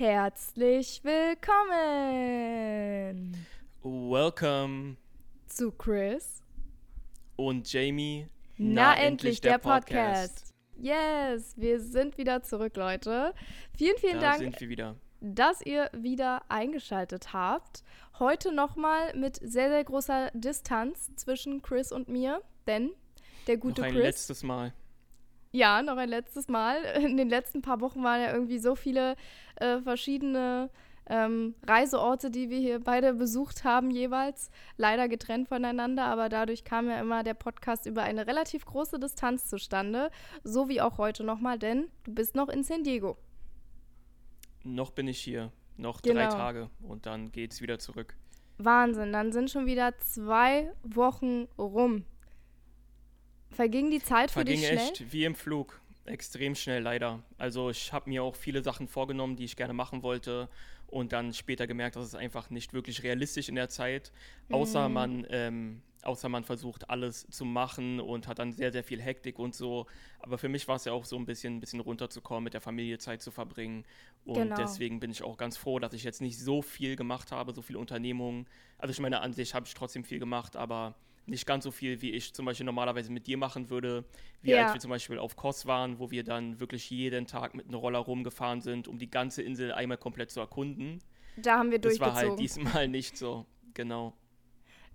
Herzlich willkommen Welcome zu Chris und Jamie. Na, endlich der, Podcast. Yes, wir sind wieder zurück, Leute. Vielen, vielen Da Dank, dass ihr wieder eingeschaltet habt. Heute nochmal mit sehr, sehr großer Distanz zwischen Chris und mir, denn der gute Noch ein Chris. letztes Mal. Ja, noch ein letztes Mal. In den letzten paar Wochen waren ja irgendwie so viele äh, verschiedene ähm, Reiseorte, die wir hier beide besucht haben, jeweils. Leider getrennt voneinander, aber dadurch kam ja immer der Podcast über eine relativ große Distanz zustande. So wie auch heute nochmal, denn du bist noch in San Diego. Noch bin ich hier. Noch Genau. drei Tage und dann geht's wieder zurück. Wahnsinn, dann sind schon wieder zwei Wochen rum. Verging die Zeit für Verging dich schnell? echt wie im Flug. Extrem schnell leider. Also ich habe mir auch viele Sachen vorgenommen, die ich gerne machen wollte und dann später gemerkt, dass es einfach nicht wirklich realistisch in der Zeit, außer Mhm. man ähm, außer man versucht alles zu machen und hat dann sehr sehr viel Hektik und so. Aber für mich war es ja auch so ein bisschen ein bisschen runterzukommen, mit der Familie Zeit zu verbringen und Genau. deswegen bin ich auch ganz froh, dass ich jetzt nicht so viel gemacht habe, so viele Unternehmungen. Also ich meine, an sich habe ich trotzdem viel gemacht, aber nicht ganz so viel, wie ich zum Beispiel normalerweise mit dir machen würde, wie Ja. als wir zum Beispiel auf Kos waren, wo wir dann wirklich jeden Tag mit einem Roller rumgefahren sind, um die ganze Insel einmal komplett zu erkunden. Da haben wir Das war durchgezogen. halt diesmal nicht so, genau.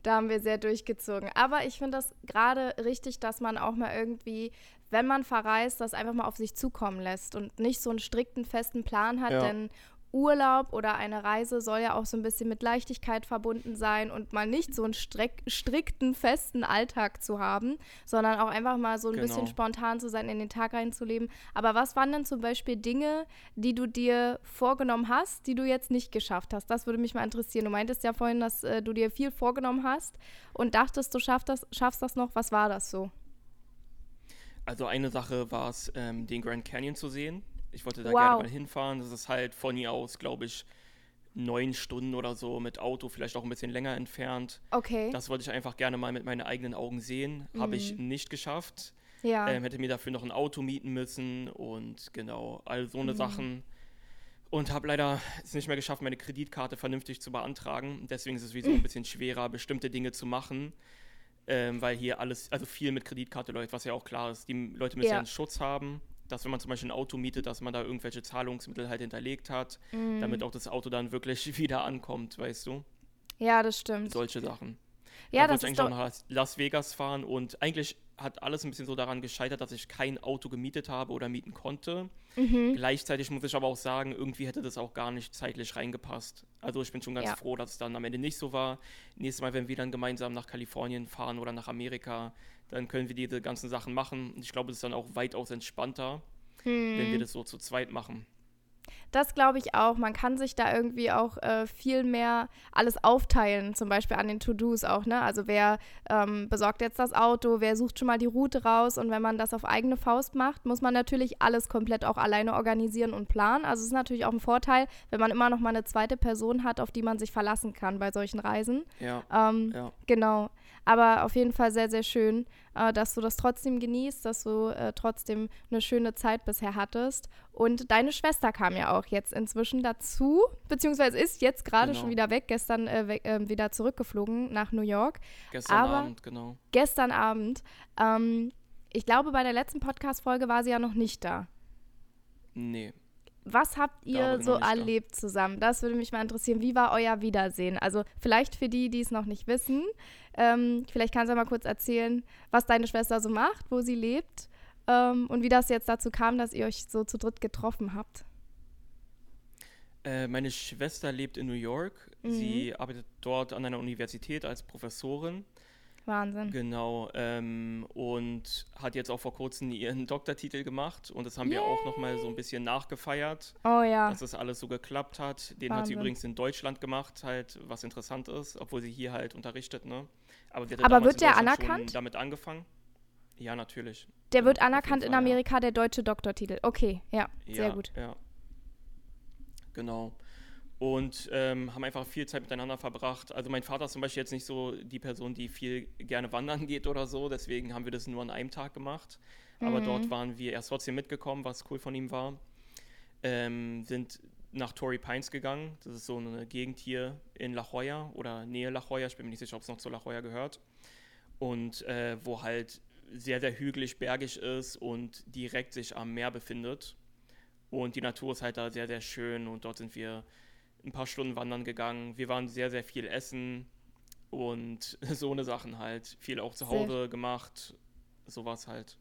Da haben wir sehr durchgezogen. Aber ich finde das gerade richtig, dass man auch mal irgendwie, wenn man verreist, das einfach mal auf sich zukommen lässt und nicht so einen strikten, festen Plan hat. Ja. Denn Urlaub oder eine Reise soll ja auch so ein bisschen mit Leichtigkeit verbunden sein und mal nicht so einen streck, strikten, festen Alltag zu haben, sondern auch einfach mal so ein bisschen Genau. spontan zu sein, in den Tag reinzuleben. Aber was waren denn zum Beispiel Dinge, die du dir vorgenommen hast, die du jetzt nicht geschafft hast? Das würde mich mal interessieren. Du meintest ja vorhin, dass äh, du dir viel vorgenommen hast und dachtest, du schaffst das, schaffst das noch. Was war das so? Also eine Sache war es, ähm, den Grand Canyon zu sehen. Ich wollte da Wow. gerne mal hinfahren. Das ist halt von hier aus, glaube ich, neun Stunden oder so mit Auto, vielleicht auch ein bisschen länger entfernt. Okay. Das wollte ich einfach gerne mal mit meinen eigenen Augen sehen. Habe ich nicht geschafft. ja. Ähm, hätte mir dafür noch ein Auto mieten müssen und genau, all so eine Mhm. Sachen. Und habe leider es nicht mehr geschafft, meine Kreditkarte vernünftig zu beantragen. Deswegen ist es sowieso ein bisschen schwerer, bestimmte Dinge zu machen, ähm, weil hier alles, also viel mit Kreditkarte läuft, was ja auch klar ist. Die Leute müssen Ja. ja einen Schutz haben, dass wenn man zum Beispiel ein Auto mietet, dass man da irgendwelche Zahlungsmittel halt hinterlegt hat, Mhm. damit auch das Auto dann wirklich wieder ankommt, weißt du? ja, das stimmt. Solche Sachen. ja, da das ist eigentlich auch doch. nach Las- Las Vegas fahren und eigentlich hat alles ein bisschen so daran gescheitert, dass ich kein Auto gemietet habe oder mieten konnte. Mhm. Gleichzeitig muss ich aber auch sagen, irgendwie hätte das auch gar nicht zeitlich reingepasst. Also ich bin schon ganz Ja. froh, dass es dann am Ende nicht so war. Nächstes Mal, wenn wir dann gemeinsam nach Kalifornien fahren oder nach Amerika, dann können wir diese ganzen Sachen machen. Und ich glaube, es ist dann auch weitaus entspannter, wenn Mhm. wir das so zu zweit machen. Das glaube ich auch. Man kann sich da irgendwie auch äh, viel mehr alles aufteilen, zum Beispiel an den To-Dos auch, ne? Also wer ähm, besorgt jetzt das Auto, wer sucht schon mal die Route raus und wenn man das auf eigene Faust macht, muss man natürlich alles komplett auch alleine organisieren und planen. Also es ist natürlich auch ein Vorteil, wenn man immer noch mal eine zweite Person hat, auf die man sich verlassen kann bei solchen Reisen. Ja, Ähm, ja. Genau. Aber auf jeden Fall sehr, sehr schön, äh, dass du das trotzdem genießt, dass du äh, trotzdem eine schöne Zeit bisher hattest. Und deine Schwester kam ja auch jetzt inzwischen dazu, beziehungsweise ist jetzt gerade Genau. schon wieder weg, gestern äh, weg, äh, wieder zurückgeflogen nach New York. Gestern aber- Abend, genau. Gestern Abend. Ähm, ich glaube, bei der letzten Podcast-Folge war sie ja noch nicht da. Nee. Was habt ihr so nicht da. erlebt zusammen? Das würde mich mal interessieren. Wie war euer Wiedersehen? Also vielleicht für die, die es noch nicht wissen, ähm, vielleicht kannst du mal kurz erzählen, was deine Schwester so macht, wo sie lebt ähm, und wie das jetzt dazu kam, dass ihr euch so zu dritt getroffen habt. Äh, meine Schwester lebt in New York. Mhm. Sie arbeitet dort an einer Universität als Professorin. Wahnsinn. Genau, ähm, und hat jetzt auch vor kurzem ihren Doktortitel gemacht und das haben wir auch nochmal so ein bisschen nachgefeiert, Oh ja. dass das alles so geklappt hat. Den hat sie Wahnsinn. übrigens in Deutschland gemacht, halt, was interessant ist, obwohl sie hier halt unterrichtet, ne? Aber, hatte Aber wird in der anerkannt? damit angefangen. Ja, natürlich. Der wird anerkannt in Fall, ja. Amerika, der deutsche Doktortitel. Okay, ja, sehr ja, gut. Ja. Genau. Und ähm, haben einfach viel Zeit miteinander verbracht. Also mein Vater ist zum Beispiel jetzt nicht so die Person, die viel gerne wandern geht oder so. Deswegen haben wir das nur an einem Tag gemacht. Aber Mhm. dort waren wir erst trotzdem mitgekommen, was cool von ihm war. Ähm, sind nach Torrey Pines gegangen. Das ist so eine Gegend hier in La Jolla oder Nähe La Jolla. Ich bin mir nicht sicher, ob es noch zu La Jolla gehört. Und äh, wo halt sehr, sehr hügelig, bergig ist und direkt sich am Meer befindet. Und die Natur ist halt da sehr, sehr schön und dort sind wir ein paar Stunden wandern gegangen. Wir waren sehr, sehr viel essen und so eine Sachen halt. Viel auch zu Hause sehr. gemacht, sowas halt.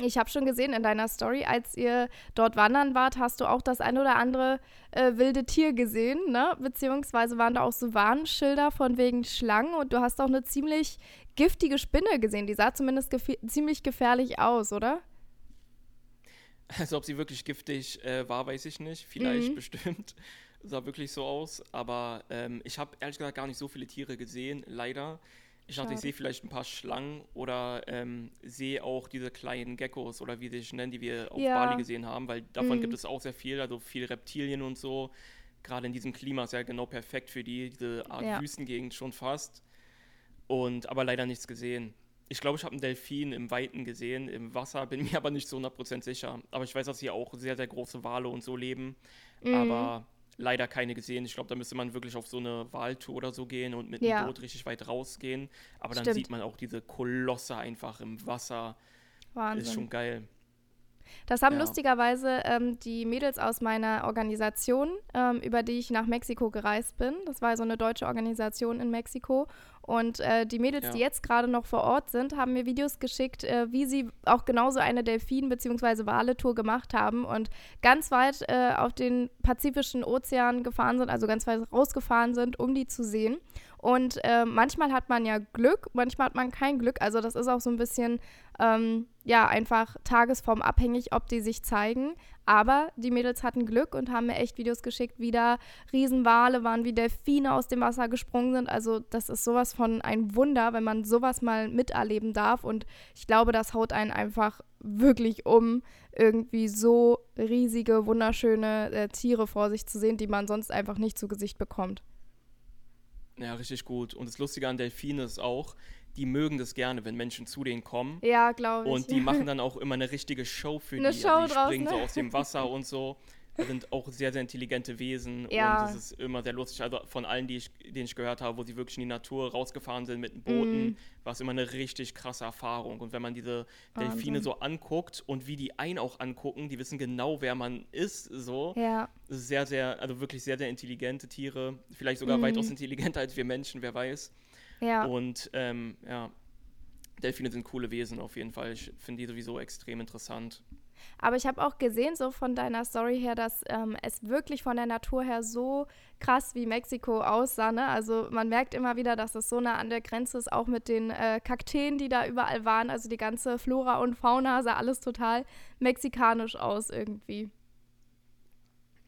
Ich habe schon gesehen in deiner Story, als ihr dort wandern wart, hast du auch das ein oder andere äh, wilde Tier gesehen, ne? Beziehungsweise waren da auch so Warnschilder von wegen Schlangen und du hast auch eine ziemlich giftige Spinne gesehen. Die sah zumindest gef ziemlich gefährlich aus, oder? Also ob sie wirklich giftig äh, war, weiß ich nicht. Vielleicht mhm. bestimmt. Sah wirklich so aus. Aber ähm, ich habe ehrlich gesagt gar nicht so viele Tiere gesehen, leider. Ich dachte, ich sehe vielleicht ein paar Schlangen oder ähm, sehe auch diese kleinen Geckos oder wie sie sich nennen, die wir auf ja. Bali gesehen haben, weil davon mhm. gibt es auch sehr viel, also viel Reptilien und so. Gerade in diesem Klima ist ja genau perfekt für die, diese Art ja. Wüstengegend schon fast. Und aber leider nichts gesehen. Ich glaube, ich habe einen Delfin im Weiten gesehen, im Wasser, bin mir aber nicht zu 100% sicher. Aber ich weiß, dass hier auch sehr, sehr große Wale und so leben. Mhm. Aber leider keine gesehen. Ich glaube, da müsste man wirklich auf so eine Wahltour oder so gehen und mit ja. dem Boot richtig weit rausgehen. Aber dann Stimmt. sieht man auch diese Kolosse einfach im Wasser. Wahnsinn. Ist schon geil. Das haben ja. lustigerweise ähm, die Mädels aus meiner Organisation, ähm, über die ich nach Mexiko gereist bin. Das war so eine deutsche Organisation in Mexiko. Und äh, die Mädels, ja. die jetzt gerade noch vor Ort sind, haben mir Videos geschickt, äh, wie sie auch genauso eine Delfin- bzw. Wale-Tour gemacht haben und ganz weit äh, auf den Pazifischen Ozean gefahren sind, also ganz weit rausgefahren sind, um die zu sehen. Und äh, manchmal hat man ja Glück, manchmal hat man kein Glück. Also das ist auch so ein bisschen, ähm, ja, einfach tagesformabhängig, ob die sich zeigen. Aber die Mädels hatten Glück und haben mir echt Videos geschickt, wie da Riesenwale waren, wie Delfine aus dem Wasser gesprungen sind. Also das ist sowas von ein Wunder, wenn man sowas mal miterleben darf. Und ich glaube, das haut einen einfach wirklich um, irgendwie so riesige, wunderschöne äh, Tiere vor sich zu sehen, die man sonst einfach nicht zu Gesicht bekommt. Ja, richtig gut. Und das Lustige an Delfinen ist auch, die mögen das gerne, wenn Menschen zu denen kommen. Ja, glaube ich. Und die machen dann auch immer eine richtige Show für eine die. Show also die springen ne? so aus dem Wasser und so. Das sind auch sehr, sehr intelligente Wesen ja. und es ist immer sehr lustig. Also von allen, die ich, denen ich gehört habe, wo sie wirklich in die Natur rausgefahren sind mit Booten, mm. war es immer eine richtig krasse Erfahrung. Und wenn man diese Delfine Wahnsinn. so anguckt und wie die einen auch angucken, die wissen genau, wer man ist, so. Ja. Sehr, sehr, also wirklich sehr, sehr intelligente Tiere. Vielleicht sogar mm. weitaus intelligenter als wir Menschen, wer weiß. Ja. Und ähm, ja, Delfine sind coole Wesen auf jeden Fall. Ich finde die sowieso extrem interessant. Aber ich habe auch gesehen, so von deiner Story her, dass ähm, es wirklich von der Natur her so krass wie Mexiko aussah. Ne? Also man merkt immer wieder, dass es so nah an der Grenze ist, auch mit den äh, Kakteen, die da überall waren. Also die ganze Flora und Fauna sah alles total mexikanisch aus irgendwie.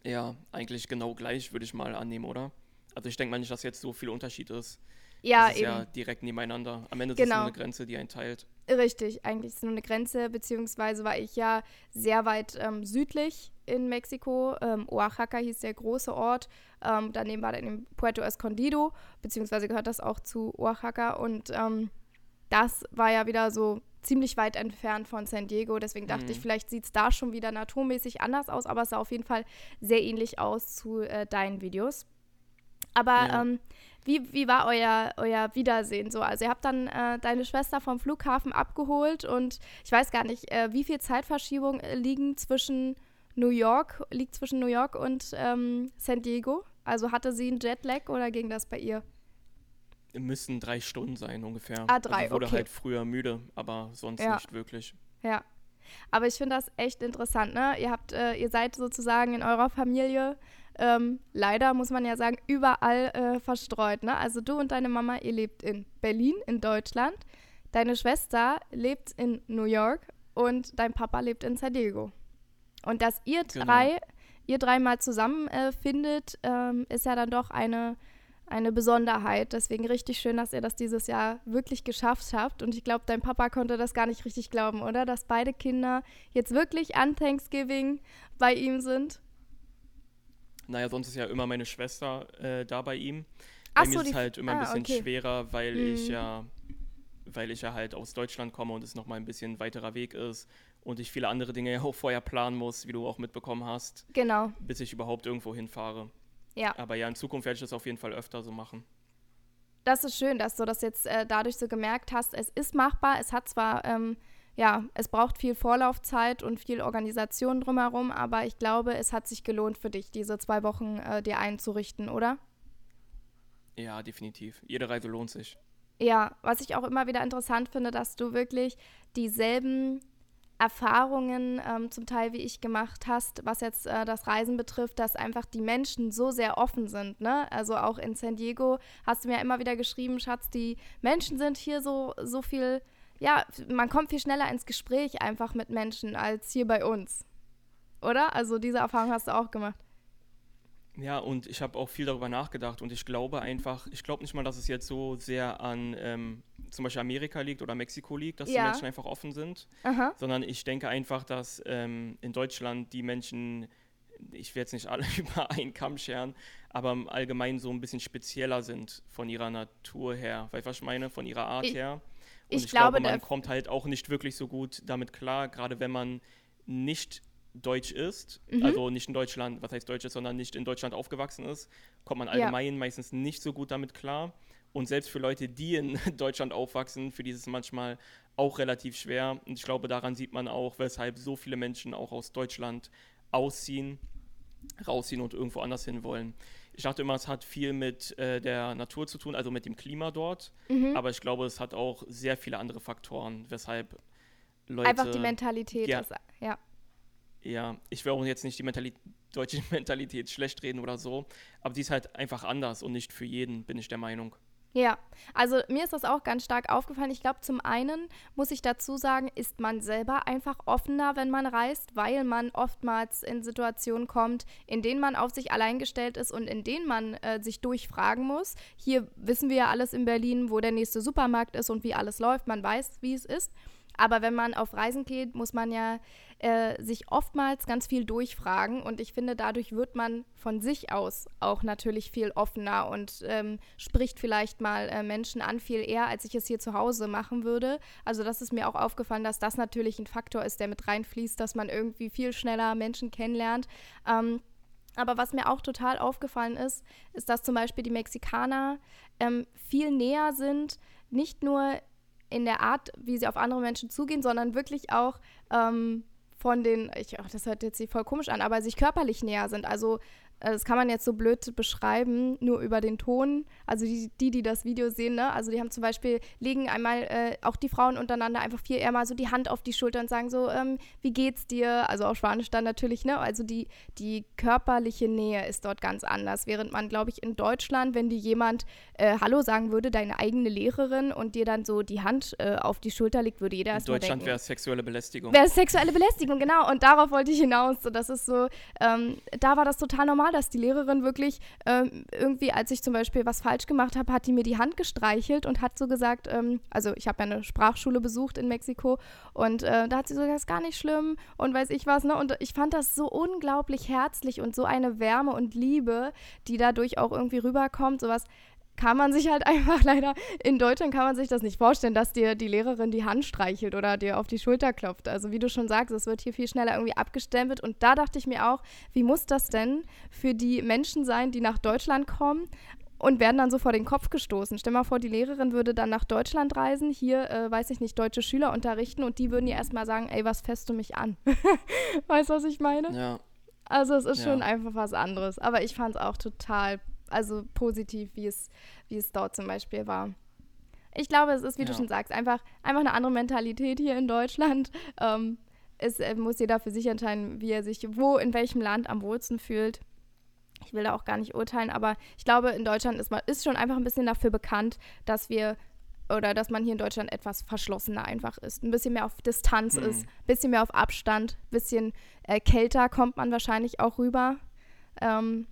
Ja, eigentlich genau gleich, würde ich mal annehmen, oder? Also ich denke mal nicht, dass jetzt so viel Unterschied ist. Ja, das ist eben. ja direkt nebeneinander. Am Ende genau. ist es nur genau. eine Grenze, die einen teilt. Richtig, eigentlich ist es nur eine Grenze, beziehungsweise war ich ja sehr weit ähm, südlich in Mexiko. Ähm, Oaxaca hieß der große Ort. Ähm, daneben war dann Puerto Escondido, beziehungsweise gehört das auch zu Oaxaca. Und ähm, das war ja wieder so ziemlich weit entfernt von San Diego. Deswegen dachte mhm. ich, vielleicht sieht es da schon wieder naturmäßig anders aus, aber es sah auf jeden Fall sehr ähnlich aus zu äh, deinen Videos. Aber ja. ähm, wie, wie war euer, euer Wiedersehen so? Also ihr habt dann äh, deine Schwester vom Flughafen abgeholt und ich weiß gar nicht, äh, wie viel Zeitverschiebung äh, liegen zwischen New York, liegt zwischen New York und ähm, San Diego? Also hatte sie einen Jetlag oder ging das bei ihr? Müssen drei Stunden sein ungefähr. Ah, drei, also wurde okay. halt früher müde, aber sonst ja. nicht wirklich. Ja. Aber ich finde das echt interessant, ne? Ihr habt, äh, ihr seid sozusagen in eurer Familie ähm, leider muss man ja sagen, überall äh, verstreut. Ne? Also du und deine Mama, ihr lebt in Berlin, in Deutschland. Deine Schwester lebt in New York und dein Papa lebt in San Diego. Und dass ihr genau. drei, ihr dreimal zusammen äh, findet, ähm, ist ja dann doch eine, eine Besonderheit. Deswegen richtig schön, dass ihr das dieses Jahr wirklich geschafft habt. Und ich glaube, dein Papa konnte das gar nicht richtig glauben, oder? Dass beide Kinder jetzt wirklich an Thanksgiving bei ihm sind. Naja, sonst ist ja immer meine Schwester äh, da bei ihm. Bei Ach mir so, ist es halt immer ein ah, bisschen okay. schwerer, weil mhm. ich ja weil ich ja halt aus Deutschland komme und es nochmal ein bisschen weiterer Weg ist und ich viele andere Dinge ja auch vorher planen muss, wie du auch mitbekommen hast. Genau. Bis ich überhaupt irgendwo hinfahre. Ja. Aber ja, in Zukunft werde ich das auf jeden Fall öfter so machen. Das ist schön, dass du das jetzt äh, dadurch so gemerkt hast. Es ist machbar. Es hat zwar, ähm, ja, es braucht viel Vorlaufzeit und viel Organisation drumherum, aber ich glaube, es hat sich gelohnt für dich, diese zwei Wochen äh, dir einzurichten, oder? Ja, definitiv. Jede Reise lohnt sich. Ja, was ich auch immer wieder interessant finde, dass du wirklich dieselben Erfahrungen ähm, zum Teil wie ich gemacht hast, was jetzt äh, das Reisen betrifft, dass einfach die Menschen so sehr offen sind. Ne? Also auch in San Diego hast du mir immer wieder geschrieben, Schatz, die Menschen sind hier so, so viel, ja, man kommt viel schneller ins Gespräch einfach mit Menschen als hier bei uns. Oder? Also diese Erfahrung hast du auch gemacht. Ja, und ich habe auch viel darüber nachgedacht und ich glaube einfach, ich glaube nicht mal, dass es jetzt so sehr an ähm, zum Beispiel Amerika liegt oder Mexiko liegt, dass ja. die Menschen einfach offen sind, Aha. sondern ich denke einfach, dass ähm, in Deutschland die Menschen, ich werde jetzt nicht alle über einen Kamm scheren, aber im Allgemeinen so ein bisschen spezieller sind von ihrer Natur her, weißt du, was ich meine, von ihrer Art ich, her. Und ich, ich glaube, man kommt halt auch nicht wirklich so gut damit klar, gerade wenn man nicht deutsch ist, mhm. also nicht in Deutschland, was heißt deutsch ist, sondern nicht in Deutschland aufgewachsen ist, kommt man allgemein ja. meistens nicht so gut damit klar. Und selbst für Leute, die in Deutschland aufwachsen, für die ist es manchmal auch relativ schwer. Und ich glaube, daran sieht man auch, weshalb so viele Menschen auch aus Deutschland ausziehen, rausziehen und irgendwo anders hin wollen. Ich dachte immer, es hat viel mit äh, der Natur zu tun, also mit dem Klima dort. Mhm. Aber ich glaube, es hat auch sehr viele andere Faktoren, weshalb Leute. Einfach die Mentalität ja, ist, ja. Ja, ich will auch jetzt nicht die Mentalität, deutsche Mentalität schlecht reden oder so, aber die ist halt einfach anders und nicht für jeden, bin ich der Meinung. Ja, also mir ist das auch ganz stark aufgefallen. Ich glaube, zum einen muss ich dazu sagen, ist man selber einfach offener, wenn man reist, weil man oftmals in Situationen kommt, in denen man auf sich allein gestellt ist und in denen man äh, sich durchfragen muss. Hier wissen wir ja alles in Berlin, wo der nächste Supermarkt ist und wie alles läuft. Man weiß, wie es ist. Aber wenn man auf Reisen geht, muss man ja äh, sich oftmals ganz viel durchfragen. Und ich finde, dadurch wird man von sich aus auch natürlich viel offener und ähm, spricht vielleicht mal äh, Menschen an viel eher, als ich es hier zu Hause machen würde. Also das ist mir auch aufgefallen, dass das natürlich ein Faktor ist, der mit reinfließt, dass man irgendwie viel schneller Menschen kennenlernt. Ähm, aber was mir auch total aufgefallen ist, ist, dass zum Beispiel die Mexikaner ähm, viel näher sind, nicht nur in der Art, wie sie auf andere Menschen zugehen, sondern wirklich auch ähm, von den, ich, ach, das hört jetzt sich voll komisch an, aber sich körperlich näher sind. Also das kann man jetzt so blöd beschreiben, nur über den Ton. Also die, die, die das Video sehen, ne? Also die haben zum Beispiel, legen einmal äh, auch die Frauen untereinander einfach viel eher mal so die Hand auf die Schulter und sagen so, ähm, wie geht's dir? Also auf Spanisch dann natürlich, ne? Also die, die körperliche Nähe ist dort ganz anders. Während man, glaube ich, in Deutschland, wenn dir jemand äh, Hallo sagen würde, deine eigene Lehrerin und dir dann so die Hand äh, auf die Schulter legt, würde jeder erstmal In Deutschland wäre es sexuelle Belästigung. Wäre es sexuelle Belästigung, genau. Und darauf wollte ich hinaus. So, das ist so, ähm, da war das total normal dass die Lehrerin wirklich ähm, irgendwie, als ich zum Beispiel was falsch gemacht habe, hat die mir die Hand gestreichelt und hat so gesagt, ähm, also ich habe ja eine Sprachschule besucht in Mexiko und äh, da hat sie so gesagt, das ist gar nicht schlimm und weiß ich was, ne? Und ich fand das so unglaublich herzlich und so eine Wärme und Liebe, die dadurch auch irgendwie rüberkommt, sowas kann man sich halt einfach leider, in Deutschland kann man sich das nicht vorstellen, dass dir die Lehrerin die Hand streichelt oder dir auf die Schulter klopft. Also wie du schon sagst, es wird hier viel schneller irgendwie abgestempelt. Und da dachte ich mir auch, wie muss das denn für die Menschen sein, die nach Deutschland kommen und werden dann so vor den Kopf gestoßen. Stell mal vor, die Lehrerin würde dann nach Deutschland reisen, hier, äh, weiß ich nicht, deutsche Schüler unterrichten und die würden ihr erstmal sagen, ey, was fährst du mich an? weißt du, was ich meine? Ja. Also es ist ja. schon einfach was anderes. Aber ich fand es auch total also positiv, wie es, wie es dort zum Beispiel war. Ich glaube, es ist, wie ja. du schon sagst, einfach, einfach eine andere Mentalität hier in Deutschland. Ähm, es äh, muss jeder für sich entscheiden, wie er sich wo, in welchem Land am wohlsten fühlt. Ich will da auch gar nicht urteilen, aber ich glaube, in Deutschland ist man ist schon einfach ein bisschen dafür bekannt, dass wir oder dass man hier in Deutschland etwas verschlossener einfach ist. Ein bisschen mehr auf Distanz hm. ist, ein bisschen mehr auf Abstand, ein bisschen äh, kälter kommt man wahrscheinlich auch rüber. Ähm,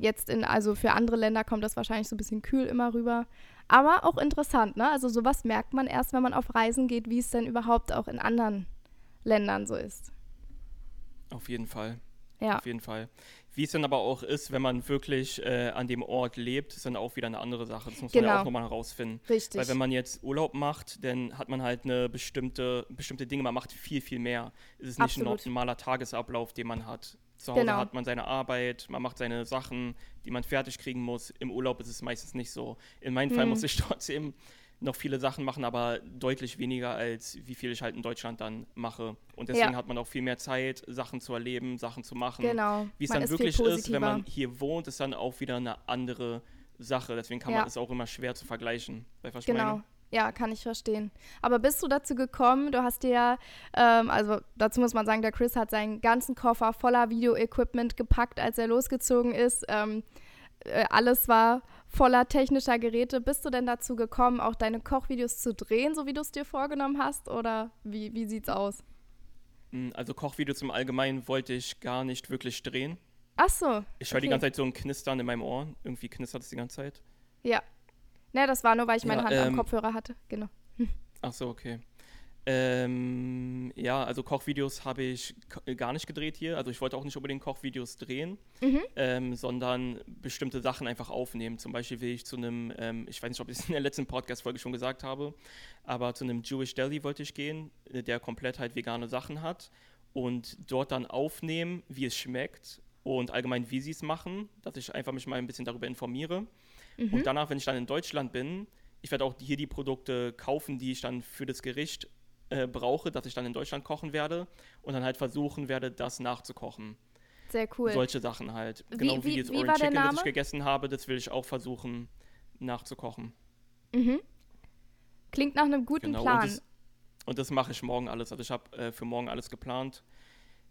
Jetzt in, also für andere Länder kommt das wahrscheinlich so ein bisschen kühl immer rüber. Aber auch interessant, ne? Also sowas merkt man erst, wenn man auf Reisen geht, wie es denn überhaupt auch in anderen Ländern so ist. Auf jeden Fall. Ja. Auf jeden Fall. Wie es dann aber auch ist, wenn man wirklich äh, an dem Ort lebt, ist dann auch wieder eine andere Sache. Das muss man ja Genau. auch nochmal herausfinden. Richtig. Weil wenn man jetzt Urlaub macht, dann hat man halt eine bestimmte, bestimmte Dinge, man macht viel, viel mehr. Es ist nicht ein Absolut. normaler Tagesablauf, den man hat. Zu Hause Genau. hat man seine Arbeit, man macht seine Sachen, die man fertig kriegen muss. Im Urlaub ist es meistens nicht so. In meinem Fall Hm. muss ich trotzdem noch viele Sachen machen, aber deutlich weniger als wie viel ich halt in Deutschland dann mache. Und deswegen Ja. hat man auch viel mehr Zeit, Sachen zu erleben, Sachen zu machen. genau. Wie es Man dann ist wirklich ist, wenn man hier wohnt, ist dann auch wieder eine andere Sache. Deswegen kann Ja. man es auch immer schwer zu vergleichen. Genau. meine? Ja, kann ich verstehen. Aber bist du dazu gekommen? Du hast dir ja, ähm, also dazu muss man sagen, der Chris hat seinen ganzen Koffer voller Video-Equipment gepackt, als er losgezogen ist. Ähm, äh, alles war voller technischer Geräte. Bist du denn dazu gekommen, auch deine Kochvideos zu drehen, so wie du es dir vorgenommen hast? Oder wie, wie sieht's aus? Mm, Also Kochvideos im Allgemeinen wollte ich gar nicht wirklich drehen. Ach so. Ich höre die Okay. ganze Zeit so ein Knistern in meinem Ohr. Irgendwie knistert es die ganze Zeit. Ja. Ne, das war nur, weil ich meine Ja, Hand am ähm, Kopfhörer hatte. Genau. Ach so, okay. Ähm, ja, also Kochvideos habe ich k- gar nicht gedreht hier. Also ich wollte auch nicht unbedingt Kochvideos drehen, Mhm. ähm, sondern bestimmte Sachen einfach aufnehmen. Zum Beispiel will ich zu einem, ähm, ich weiß nicht, ob ich es in der letzten Podcast-Folge schon gesagt habe, aber zu einem Jewish Deli wollte ich gehen, äh, der komplett halt vegane Sachen hat und dort dann aufnehmen, wie es schmeckt und allgemein, wie sie es machen, dass ich einfach mich mal ein bisschen darüber informiere. Mhm. Und danach, wenn ich dann in Deutschland bin, ich werde auch hier die Produkte kaufen, die ich dann für das Gericht äh, brauche, dass ich dann in Deutschland kochen werde und dann halt versuchen werde, das nachzukochen. Sehr cool. Solche Sachen halt. Wie- genau wie, wie- das Orange Chicken, das ich gegessen habe, das will ich auch versuchen nachzukochen. Mhm. Klingt nach einem guten Genau. Plan. Und das, das mache ich morgen alles. Also ich habe äh, für morgen alles geplant,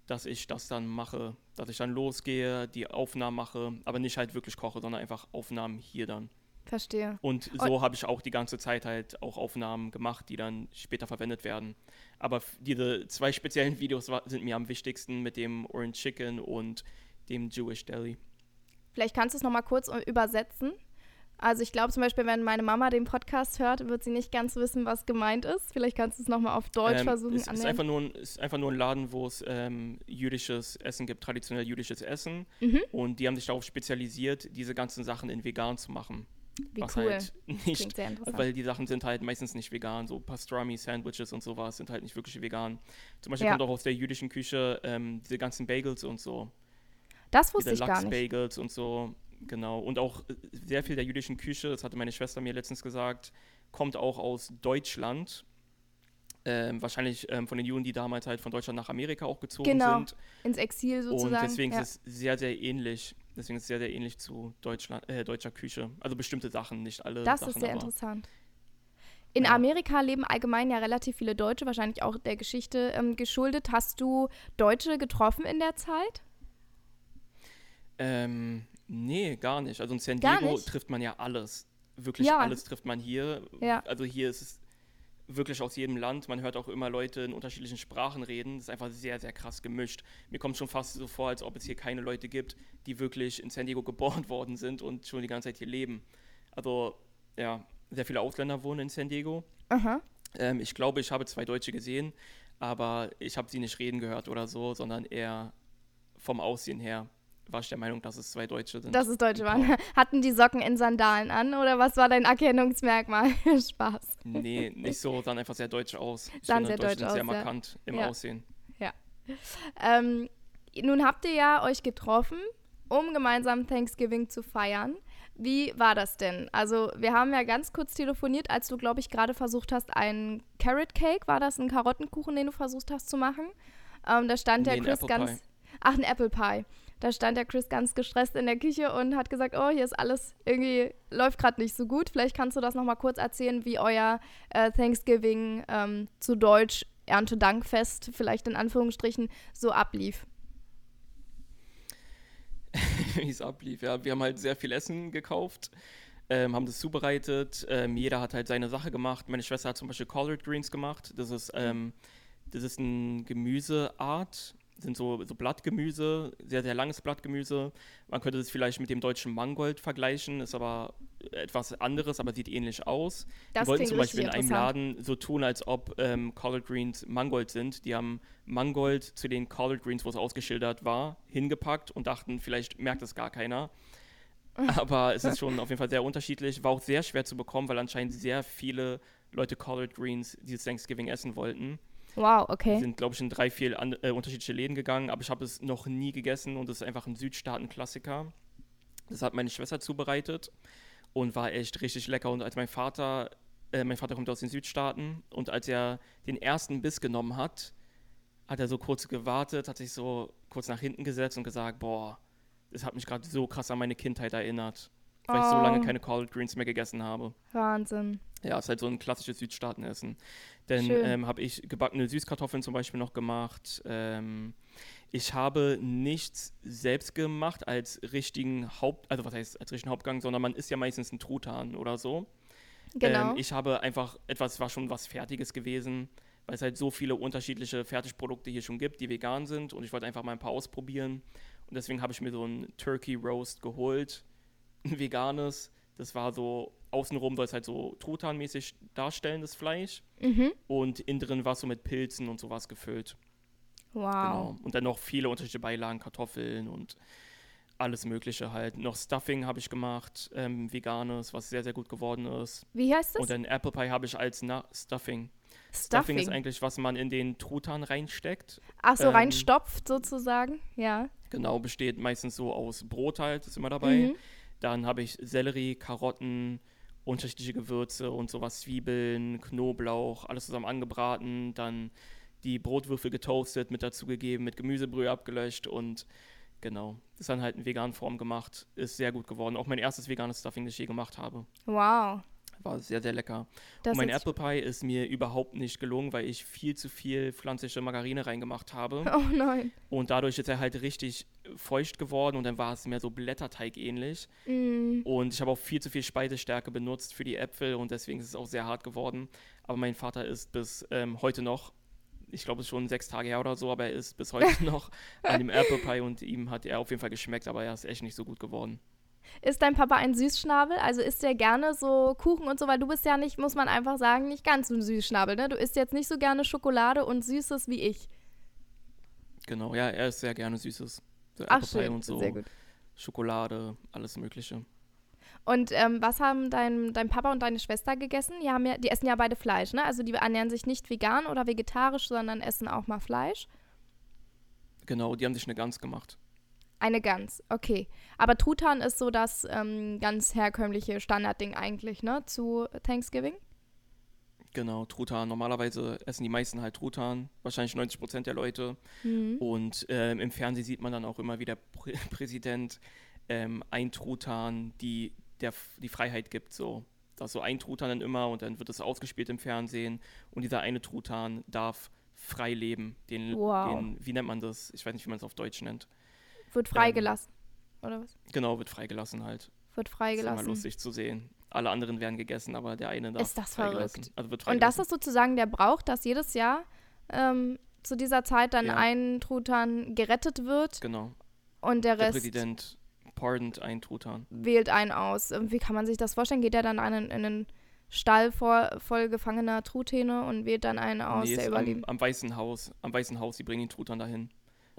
dass ich das dann mache, dass ich dann losgehe, die Aufnahmen mache, aber nicht halt wirklich koche, sondern einfach Aufnahmen hier dann. Verstehe. Und so habe ich auch die ganze Zeit halt auch Aufnahmen gemacht, die dann später verwendet werden. Aber diese zwei speziellen Videos sind mir am wichtigsten mit dem Orange Chicken und dem Jewish Deli. Vielleicht kannst du es nochmal kurz äh, übersetzen. Also ich glaube zum Beispiel, wenn meine Mama den Podcast hört, wird sie nicht ganz wissen, was gemeint ist. Vielleicht kannst du es nochmal auf Deutsch Ähm, versuchen. es ist einfach, nur ein, es ist einfach nur ein Laden, wo es ähm, jüdisches Essen gibt, traditionell jüdisches Essen. Mhm. Und die haben sich darauf spezialisiert, diese ganzen Sachen in vegan zu machen. Wie was cool. halt nicht. Weil die Sachen sind halt meistens nicht vegan. So Pastrami-Sandwiches und sowas sind halt nicht wirklich vegan. Zum Beispiel Ja. kommt auch aus der jüdischen Küche ähm, diese ganzen Bagels und so. das wusste ich gar nicht. Lachs-Bagels und so. Genau. Und auch äh, sehr viel der jüdischen Küche, das hatte meine Schwester mir letztens gesagt, kommt auch aus Deutschland. Ähm, wahrscheinlich ähm, von den Juden, die damals halt von Deutschland nach Amerika auch gezogen Genau, sind. Ins Exil sozusagen. Und deswegen ja. ist es sehr, sehr ähnlich. Deswegen ist es sehr, sehr ähnlich zu Deutschland, äh, deutscher Küche. Also bestimmte Sachen, nicht alle Das Sachen. ist sehr interessant. In Ja. Amerika leben allgemein ja relativ viele Deutsche, wahrscheinlich auch der Geschichte ähm, geschuldet. Hast du Deutsche getroffen in der Zeit? Ähm, nee, gar nicht. Also in San Diego trifft man ja alles. Wirklich Ja. alles trifft man hier. Ja. Also hier ist es wirklich aus jedem Land. Man hört auch immer Leute in unterschiedlichen Sprachen reden. Das ist einfach sehr, sehr krass gemischt. Mir kommt schon fast so vor, als ob es hier keine Leute gibt, die wirklich in San Diego geboren worden sind und schon die ganze Zeit hier leben. Also, ja, sehr viele Ausländer wohnen in San Diego. Ähm, ich glaube, ich habe zwei Deutsche gesehen, aber ich habe sie nicht reden gehört oder so, sondern eher vom Aussehen her war ich der Meinung, dass es zwei Deutsche sind. Dass es Deutsche waren. Hatten die Socken in Sandalen an oder was war dein Erkennungsmerkmal? Spaß. Nee, nicht so, sahen einfach sehr deutsch aus. Ich Sahen sehr deutsch sind sehr aus, ja. markant im Ja. Aussehen. Ähm, nun habt ihr ja euch getroffen, um gemeinsam Thanksgiving zu feiern. Wie war das denn? Also, wir haben ja ganz kurz telefoniert, als du, glaube ich, gerade versucht hast, einen Carrot Cake, war das ein Karottenkuchen, den du versucht hast zu machen? Ähm, da stand Nee, der ein Chris ganz. Pie. Ach, ein Apple Pie. Da stand der Chris ganz gestresst in der Küche und hat gesagt, oh, hier ist alles irgendwie, läuft gerade nicht so gut. Vielleicht kannst du das nochmal kurz erzählen, wie euer äh, Thanksgiving ähm, zu Deutsch Erntedankfest, vielleicht in Anführungsstrichen, so ablief. Wie es ablief. Ja, wir haben halt sehr viel Essen gekauft, ähm, haben das zubereitet. Ähm, jeder hat halt seine Sache gemacht. Meine Schwester hat zum Beispiel Collard Greens gemacht. Das ist, ähm, das ist eine Gemüseart. Sind so, so Blattgemüse, sehr, sehr langes Blattgemüse. Man könnte es vielleicht mit dem deutschen Mangold vergleichen, ist aber etwas anderes, aber sieht ähnlich aus. Das die wollten zum Beispiel in einem Laden so tun, als ob ähm, Collard Greens Mangold sind. Die haben Mangold zu den Collard Greens, wo es ausgeschildert war, hingepackt und dachten, vielleicht merkt es gar keiner. Aber es ist schon auf jeden Fall sehr unterschiedlich. War auch sehr schwer zu bekommen, weil anscheinend sehr viele Leute Collard Greens dieses Thanksgiving essen wollten. Wow, Wir okay. sind, glaube ich, in drei, vier an, äh, unterschiedliche Läden gegangen, aber ich habe es noch nie gegessen und es ist einfach ein Südstaaten-Klassiker. Das hat meine Schwester zubereitet und war echt richtig lecker. Und als mein Vater, äh, mein Vater kommt aus den Südstaaten und als er den ersten Biss genommen hat, hat er so kurz gewartet, hat sich so kurz nach hinten gesetzt und gesagt, boah, das hat mich gerade so krass an meine Kindheit erinnert, weil ich so lange Oh. keine Collard Greens mehr gegessen habe. Wahnsinn. Ja, ist halt so ein klassisches Südstaatenessen. Dann ähm, habe ich gebackene Süßkartoffeln zum Beispiel noch gemacht. Ähm, ich habe nichts selbst gemacht als richtigen Haupt, also was heißt als richtigen Hauptgang, sondern man isst ja meistens einen Truthahn oder so. Genau. Ähm, ich habe einfach etwas, war schon was Fertiges gewesen, weil es halt so viele unterschiedliche Fertigprodukte hier schon gibt, die vegan sind und ich wollte einfach mal ein paar ausprobieren. Und deswegen habe ich mir so ein Turkey Roast geholt, ein veganes. Das war so, außenrum soll es halt so Truthahnmäßig darstellen, das Fleisch. mhm. Und innen drin war es so mit Pilzen und sowas gefüllt. Wow. Genau. Und dann noch viele unterschiedliche Beilagen, Kartoffeln und alles Mögliche halt. Noch Stuffing habe ich gemacht, ähm, veganes, was sehr, sehr gut geworden ist. Wie heißt das? Und dann Apple Pie habe ich als Na Stuffing. Stuffing. Stuffing ist eigentlich, was man in den Truthahn reinsteckt. Ach so, ähm, reinstopft sozusagen. Ja. Genau, besteht meistens so aus Brot halt, ist immer dabei. Mhm. Dann habe ich Sellerie, Karotten, unterschiedliche Gewürze und sowas, Zwiebeln, Knoblauch, alles zusammen angebraten. Dann die Brotwürfel getoastet, mit dazugegeben, mit Gemüsebrühe abgelöscht und genau. Das ist dann halt in veganen Form gemacht. Ist sehr gut geworden. Auch mein erstes veganes Stuffing, das ich je gemacht habe. Wow. War sehr, sehr lecker. Das und mein Apple Pie ist mir überhaupt nicht gelungen, weil ich viel zu viel pflanzliche Margarine reingemacht habe. Oh nein. Und dadurch ist er halt richtig feucht geworden und dann war es mehr so Blätterteig ähnlich. Mm. Und ich habe auch viel zu viel Speisestärke benutzt für die Äpfel und deswegen ist es auch sehr hart geworden. Aber mein Vater ist bis ähm, heute noch, ich glaube es ist schon sechs Tage her oder so, aber er ist bis heute noch an dem Apple Pie und ihm hat er auf jeden Fall geschmeckt, aber er ist echt nicht so gut geworden. Ist dein Papa ein Süßschnabel? Also isst er gerne so Kuchen und so, weil du bist ja nicht, muss man einfach sagen, nicht ganz so ein Süßschnabel, ne? Du isst jetzt nicht so gerne Schokolade und Süßes wie ich. Genau, ja, er ist sehr gerne Süßes. So Ach schön, und so, sehr gut. Schokolade, alles Mögliche. Und ähm, was haben dein, dein Papa und deine Schwester gegessen? Die, haben ja, die essen ja beide Fleisch, ne? Also die ernähren sich nicht vegan oder vegetarisch, sondern essen auch mal Fleisch. Genau, die haben sich eine Gans gemacht. Eine Gans, okay. Aber Truthahn ist so das ähm, ganz herkömmliche Standardding eigentlich, ne? Zu Thanksgiving. Genau, Truthahn. Normalerweise essen die meisten halt Truthahn, wahrscheinlich 90 Prozent der Leute. Mhm. Und ähm, im Fernsehen sieht man dann auch immer, wie der Prä Präsident ähm, ein Truthahn die, der, die Freiheit gibt. So. Da ist so ein Truthahn dann immer und dann wird es ausgespielt im Fernsehen. Und dieser eine Truthahn darf frei leben. Den, Wow. den, wie nennt man das? Ich weiß nicht, wie man es auf Deutsch nennt. Wird freigelassen. Oder was? Genau, wird freigelassen halt. Wird Das ist freigelassen. immer lustig zu sehen. Alle anderen werden gegessen, aber der eine darf Ist das freigelassen. verrückt. Also wird Und das freigelassen. ist sozusagen der Brauch, dass jedes Jahr ähm, zu dieser Zeit dann Ja. ein Truthahn gerettet wird Genau. und der Der Rest Präsident pardont einen Truthahn. wählt einen aus. Ähm, Wie kann man sich das vorstellen? Geht er dann einen, in einen Stall vor, voll gefangener Truthähne und wählt dann einen aus, Nee, der überlebt? am, am Weißen Haus. Am Weißen Haus, die bringen den Truthahn dahin.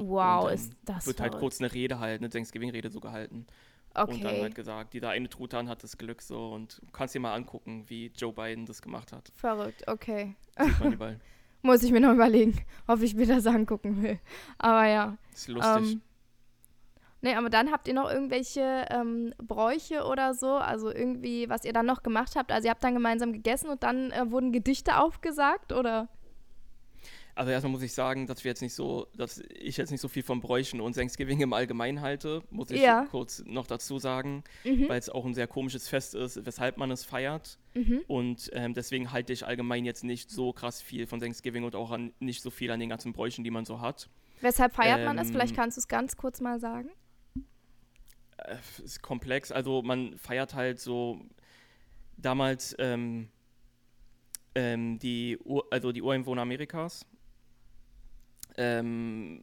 Wow, ist das wird halt verrückt. kurz eine Rede halt, eine Thanksgiving-Rede so gehalten. Und dann Okay, halt gesagt, dieser eine Truthahn hat das Glück so und kannst dir mal angucken, wie Joe Biden das gemacht hat. verrückt, okay. Muss ich mir noch überlegen, ob ich mir das angucken will. Aber ja. Ist lustig. Ähm, nee, aber dann habt ihr noch irgendwelche ähm, Bräuche oder so, also irgendwie, was ihr dann noch gemacht habt. Also ihr habt dann gemeinsam gegessen und dann äh, wurden Gedichte aufgesagt oder? Also erstmal muss ich sagen, dass wir jetzt nicht so, dass ich jetzt nicht so viel von Bräuchen und Thanksgiving im Allgemeinen halte, muss ich Ja. kurz noch dazu sagen, Mhm. weil es auch ein sehr komisches Fest ist, weshalb man es feiert. Mhm. Und ähm, deswegen halte ich allgemein jetzt nicht so krass viel von Thanksgiving und auch an, nicht so viel an den ganzen Bräuchen, die man so hat. Weshalb feiert man es? Ähm, Vielleicht kannst du es ganz kurz mal sagen. äh, ist komplex. Also man feiert halt so damals ähm, ähm, die, Ur also die Ureinwohner Amerikas. Ähm,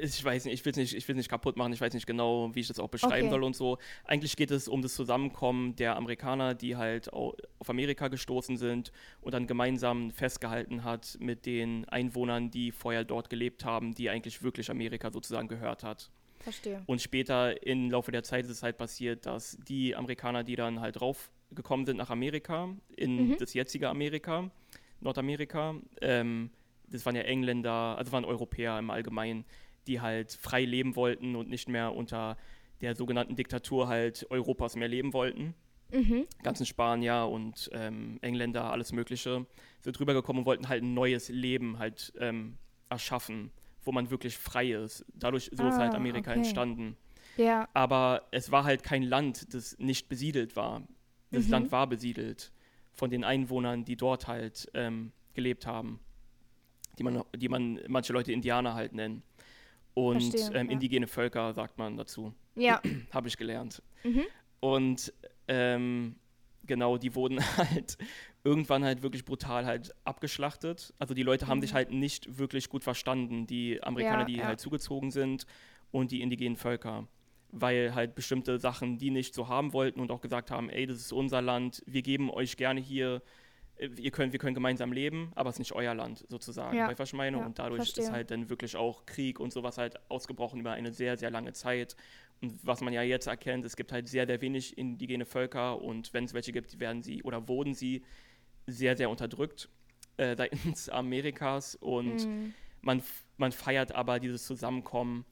ich weiß nicht, ich will es nicht, nicht kaputt machen, ich weiß nicht genau, wie ich das auch beschreiben okay. soll und so. Eigentlich geht es um das Zusammenkommen der Amerikaner, die halt auf Amerika gestoßen sind und dann gemeinsam festgehalten hat mit den Einwohnern, die vorher dort gelebt haben, die eigentlich wirklich Amerika sozusagen gehört hat. Verstehe. Und später im Laufe der Zeit ist es halt passiert, dass die Amerikaner, die dann halt raufgekommen sind nach Amerika, in mhm. das jetzige Amerika, Nordamerika, ähm, das waren ja Engländer, also waren Europäer im Allgemeinen, die halt frei leben wollten und nicht mehr unter der sogenannten Diktatur halt Europas mehr leben wollten. Mhm. Ganzen Spanier und ähm, Engländer, alles Mögliche, sind rübergekommen und wollten halt ein neues Leben halt ähm, erschaffen, wo man wirklich frei ist. Dadurch so ah, ist halt ah, Amerika okay. entstanden. Ja. Aber es war halt kein Land, das nicht besiedelt war. Das mhm. Land war besiedelt von den Einwohnern, die dort halt ähm, gelebt haben, die man, die man manche Leute Indianer halt nennen. Und Verstehe, ähm, ja. indigene Völker sagt man dazu. Ja. Habe ich gelernt. Mhm. Und ähm, genau, die wurden halt irgendwann halt wirklich brutal halt abgeschlachtet. Also die Leute mhm. haben sich halt nicht wirklich gut verstanden, die Amerikaner, ja, die ja. halt zugezogen sind und die indigenen Völker. Weil halt bestimmte Sachen die nicht so haben wollten und auch gesagt haben, ey, das ist unser Land, wir geben euch gerne hier ihr könnt, wir können gemeinsam leben, aber es ist nicht euer Land sozusagen. Ja. Weißt? Ja, und dadurch verstehe. ist halt dann wirklich auch Krieg und sowas halt ausgebrochen über eine sehr, sehr lange Zeit. Und was man ja jetzt erkennt, es gibt halt sehr, sehr wenig indigene Völker und wenn es welche gibt, werden sie oder wurden sie sehr, sehr unterdrückt äh, seitens Amerikas. Und mhm. man, man feiert aber dieses Zusammenkommen,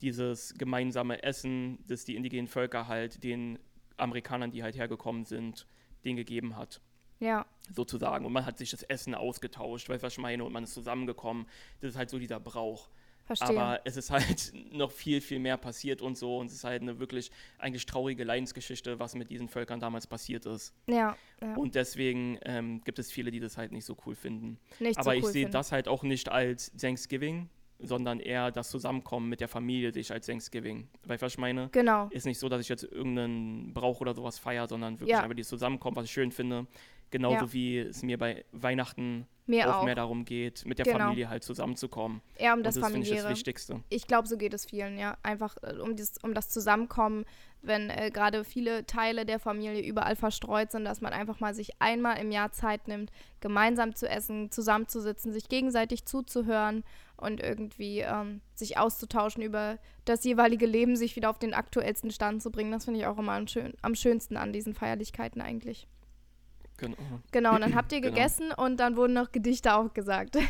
dieses gemeinsame Essen, das die indigenen Völker halt den Amerikanern, die halt hergekommen sind, denen gegeben hat. Ja. Sozusagen. Und man hat sich das Essen ausgetauscht, weißt du, was ich meine? Und man ist zusammengekommen. Das ist halt so dieser Brauch. Verstehe. Aber es ist halt noch viel, viel mehr passiert und so. Und es ist halt eine wirklich eigentlich traurige Leidensgeschichte, was mit diesen Völkern damals passiert ist. Ja. ja. Und deswegen ähm, gibt es viele, die das halt nicht so cool finden. Nicht Aber so cool ich sehe das halt auch nicht als Thanksgiving, sondern eher das Zusammenkommen mit der Familie sich als Thanksgiving. Du, was ich meine? Genau. Ist nicht so, dass ich jetzt irgendeinen Brauch oder sowas feiere, sondern wirklich ja. einfach dieses Zusammenkommen, was ich schön finde. Genauso ja. wie es mir bei Weihnachten mir auch, auch, mehr darum geht, mit der genau. Familie halt zusammenzukommen. Ja, um das, das familiäre. Ich das Wichtigste. Ich glaube, so geht es vielen, ja. Einfach äh, um, dieses, um das Zusammenkommen, wenn äh, gerade viele Teile der Familie überall verstreut sind, dass man einfach mal sich einmal im Jahr Zeit nimmt, gemeinsam zu essen, zusammenzusitzen, sich gegenseitig zuzuhören und irgendwie ähm, sich auszutauschen über das jeweilige Leben, sich wieder auf den aktuellsten Stand zu bringen. Das finde ich auch immer am, schön, am schönsten an diesen Feierlichkeiten eigentlich. Genau. Genau, und dann habt ihr genau. gegessen und dann wurden noch Gedichte aufgesagt.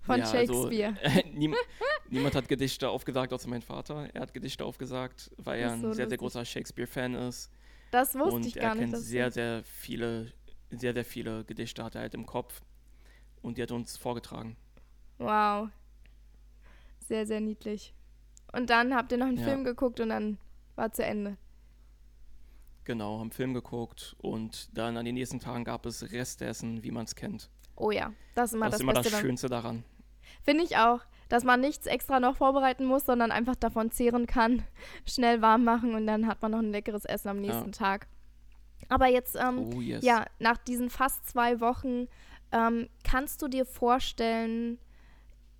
Von ja, also, Shakespeare. Also, äh, nie, niemand hat Gedichte aufgesagt, außer mein Vater. Er hat Gedichte aufgesagt, weil er ein so sehr, sehr großer Shakespeare-Fan ist. Das wusste und ich gar nicht. Und er kennt sehr, sehr viele, sehr, sehr viele Gedichte hat er halt im Kopf. Und die hat uns vorgetragen. Wow. Sehr, sehr niedlich. Und dann habt ihr noch einen ja. Film geguckt und dann war zu Ende. Genau, haben Film geguckt und dann an den nächsten Tagen gab es Restessen, wie man es kennt. Oh ja, das ist immer das, das, ist immer das Schönste daran. Finde ich auch, dass man nichts extra noch vorbereiten muss, sondern einfach davon zehren kann, schnell warm machen und dann hat man noch ein leckeres Essen am nächsten ja. Tag. Aber jetzt, ähm, oh, yes. ja, nach diesen fast zwei Wochen, ähm, kannst du dir vorstellen,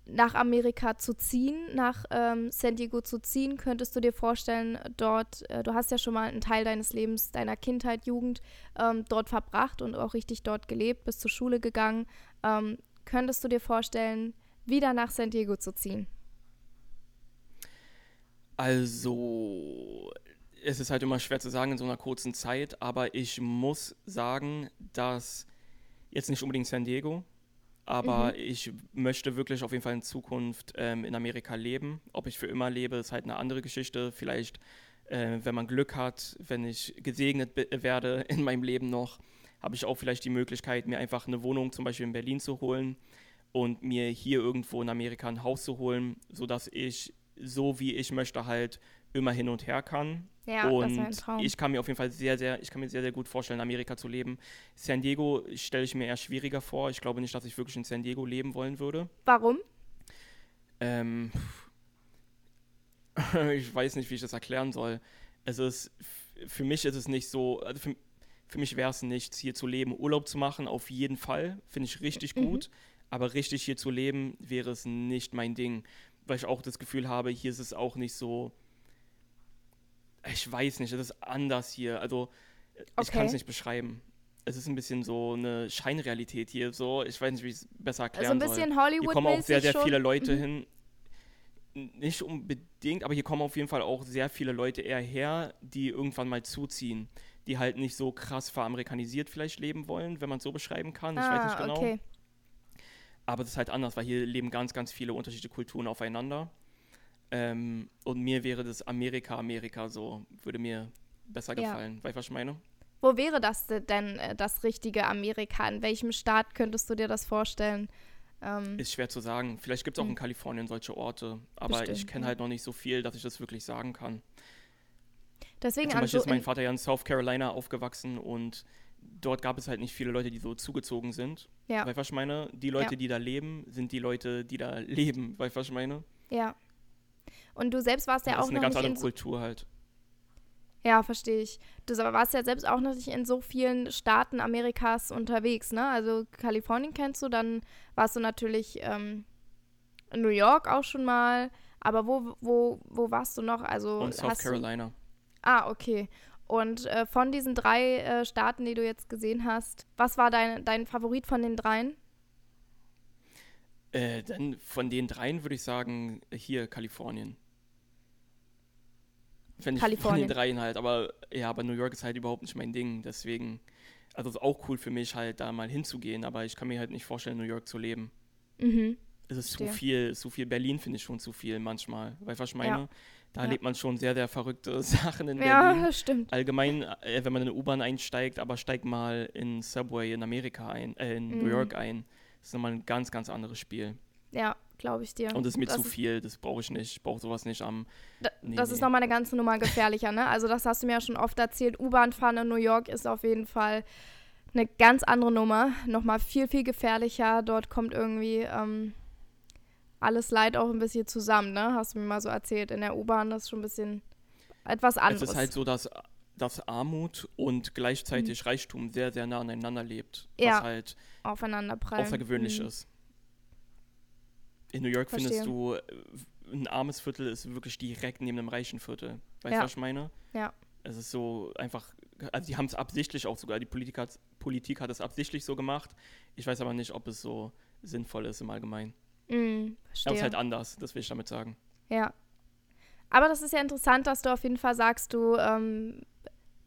nach Amerika zu ziehen, nach ähm, San Diego zu ziehen, könntest du dir vorstellen, dort, äh, du hast ja schon mal einen Teil deines Lebens, deiner Kindheit, Jugend ähm, dort verbracht und auch richtig dort gelebt, bist zur Schule gegangen. Ähm, könntest du dir vorstellen, wieder nach San Diego zu ziehen? Also, es ist halt immer schwer zu sagen in so einer kurzen Zeit, aber ich muss sagen, dass jetzt nicht unbedingt San Diego, aber mhm. ich möchte wirklich auf jeden Fall in Zukunft ähm, in Amerika leben. Ob ich für immer lebe, ist halt eine andere Geschichte. Vielleicht, äh, wenn man Glück hat, wenn ich gesegnet werde in meinem Leben noch, habe ich auch vielleicht die Möglichkeit, mir einfach eine Wohnung zum Beispiel in Berlin zu holen und mir hier irgendwo in Amerika ein Haus zu holen, sodass ich so wie ich möchte halt immer hin und her kann. Ja, und das ist ein Traum. ich kann mir auf jeden Fall sehr, sehr, ich kann mir sehr, sehr gut vorstellen, in Amerika zu leben. San Diego stelle ich mir eher schwieriger vor. Ich glaube nicht, dass ich wirklich in San Diego leben wollen würde. Warum? Ähm, ich weiß nicht, wie ich das erklären soll. Es ist, für mich ist es nicht so, also für, für mich wäre es nichts, hier zu leben, Urlaub zu machen, auf jeden Fall. Finde ich richtig mhm. gut. Aber richtig hier zu leben, wäre es nicht mein Ding weil ich auch das Gefühl habe, hier ist es auch nicht so. Ich weiß nicht, es ist anders hier. Also, ich kann es nicht beschreiben. Es ist ein bisschen so eine Scheinrealität hier. So, ich weiß nicht, wie ich es besser Also erklären ein soll. bisschen Hier Hollywood-mäßig kommen auch sehr, sehr viele Leute Mhm. hin. Nicht unbedingt, aber hier kommen auf jeden Fall auch sehr viele Leute eher her, die irgendwann mal zuziehen. Die halt nicht so krass veramerikanisiert vielleicht leben wollen, wenn man es so beschreiben kann. Ich weiß nicht Ah, genau. okay. Aber es ist halt anders, weil hier leben ganz, ganz viele unterschiedliche Kulturen aufeinander. Ähm, und mir wäre das Amerika, Amerika so, würde mir besser Ja. gefallen. Weißt du, was ich meine? Wo wäre das denn äh, das richtige Amerika? In welchem Staat könntest du dir das vorstellen? Ähm, Ist schwer zu sagen. Vielleicht gibt es auch Hm. in Kalifornien solche Orte, aber ich Bestimmt, kenne ja. halt noch nicht so viel, dass ich das wirklich sagen kann. deswegen Zum Beispiel so ist mein in, Vater ja in South Carolina aufgewachsen und dort gab es halt nicht viele Leute, die so zugezogen sind. Ja. Weißt du, was ich meine? Die Leute, Ja. die da leben, sind die Leute, die da leben. Weißt du, was ich meine? ja. Und du selbst warst ja das auch ist eine noch ganz nicht andere in so, Kultur halt. Ja, verstehe ich. Du warst ja selbst auch noch nicht in so vielen Staaten Amerikas unterwegs, ne? Also Kalifornien kennst du, dann warst du natürlich ähm, in New York auch schon mal. Aber wo, wo, wo warst du noch? Also Und South Carolina. Ah, okay. Und äh, von diesen drei äh, Staaten, die du jetzt gesehen hast, was war dein, dein Favorit von den dreien? Äh, dann von den dreien würde ich sagen, hier Kalifornien. Wenn ich von Kalifornien. den dreien halt, aber ja, aber New York ist halt überhaupt nicht mein Ding, deswegen, also ist auch cool für mich halt da mal hinzugehen, aber ich kann mir halt nicht vorstellen, in New York zu leben. Mhm. Es ist zu Verstehe. viel, zu viel. Berlin finde ich schon zu viel manchmal. Weißt du, was ich meine? Ja. Da Ja. lebt man schon sehr, sehr verrückte Sachen in Ja, Berlin. das stimmt. Allgemein, äh, wenn man in eine U-Bahn einsteigt, aber steigt mal in Subway in Amerika ein, äh, in New Mhm. York ein. Das ist nochmal ein ganz, ganz anderes Spiel. Ja, glaube ich dir. Und das ist mir Das zu ist- viel, das brauche ich nicht. Ich brauche sowas nicht am. Da, Nee, das nee. ist nochmal eine ganze Nummer gefährlicher, ne? Also das hast du mir ja schon oft erzählt. U-Bahn fahren in New York ist auf jeden Fall eine ganz andere Nummer. Nochmal viel, viel gefährlicher. Dort kommt irgendwie ähm, alles Leid auch ein bisschen zusammen, ne? Hast du mir mal so erzählt. In der U-Bahn das ist schon ein bisschen etwas anderes. Es ist halt so, dass, dass Armut und gleichzeitig Reichtum sehr, sehr nah aneinander lebt. Mhm. Ja. Was halt aufeinander prallen. außergewöhnlich Mhm. ist. In New York findest Verstehe. du, äh, ein armes Viertel ist wirklich direkt neben einem reichen Viertel. Weißt Ja. du, was ich meine? Ja. Es ist so einfach, also die haben es absichtlich auch sogar, die Politik hat, Politik hat es absichtlich so gemacht. Ich weiß aber nicht, ob es so sinnvoll ist im Allgemeinen. Mhm, Aber es verstehe. ist halt anders, das will ich damit sagen. Ja. Aber das ist ja interessant, dass du auf jeden Fall sagst, du ähm,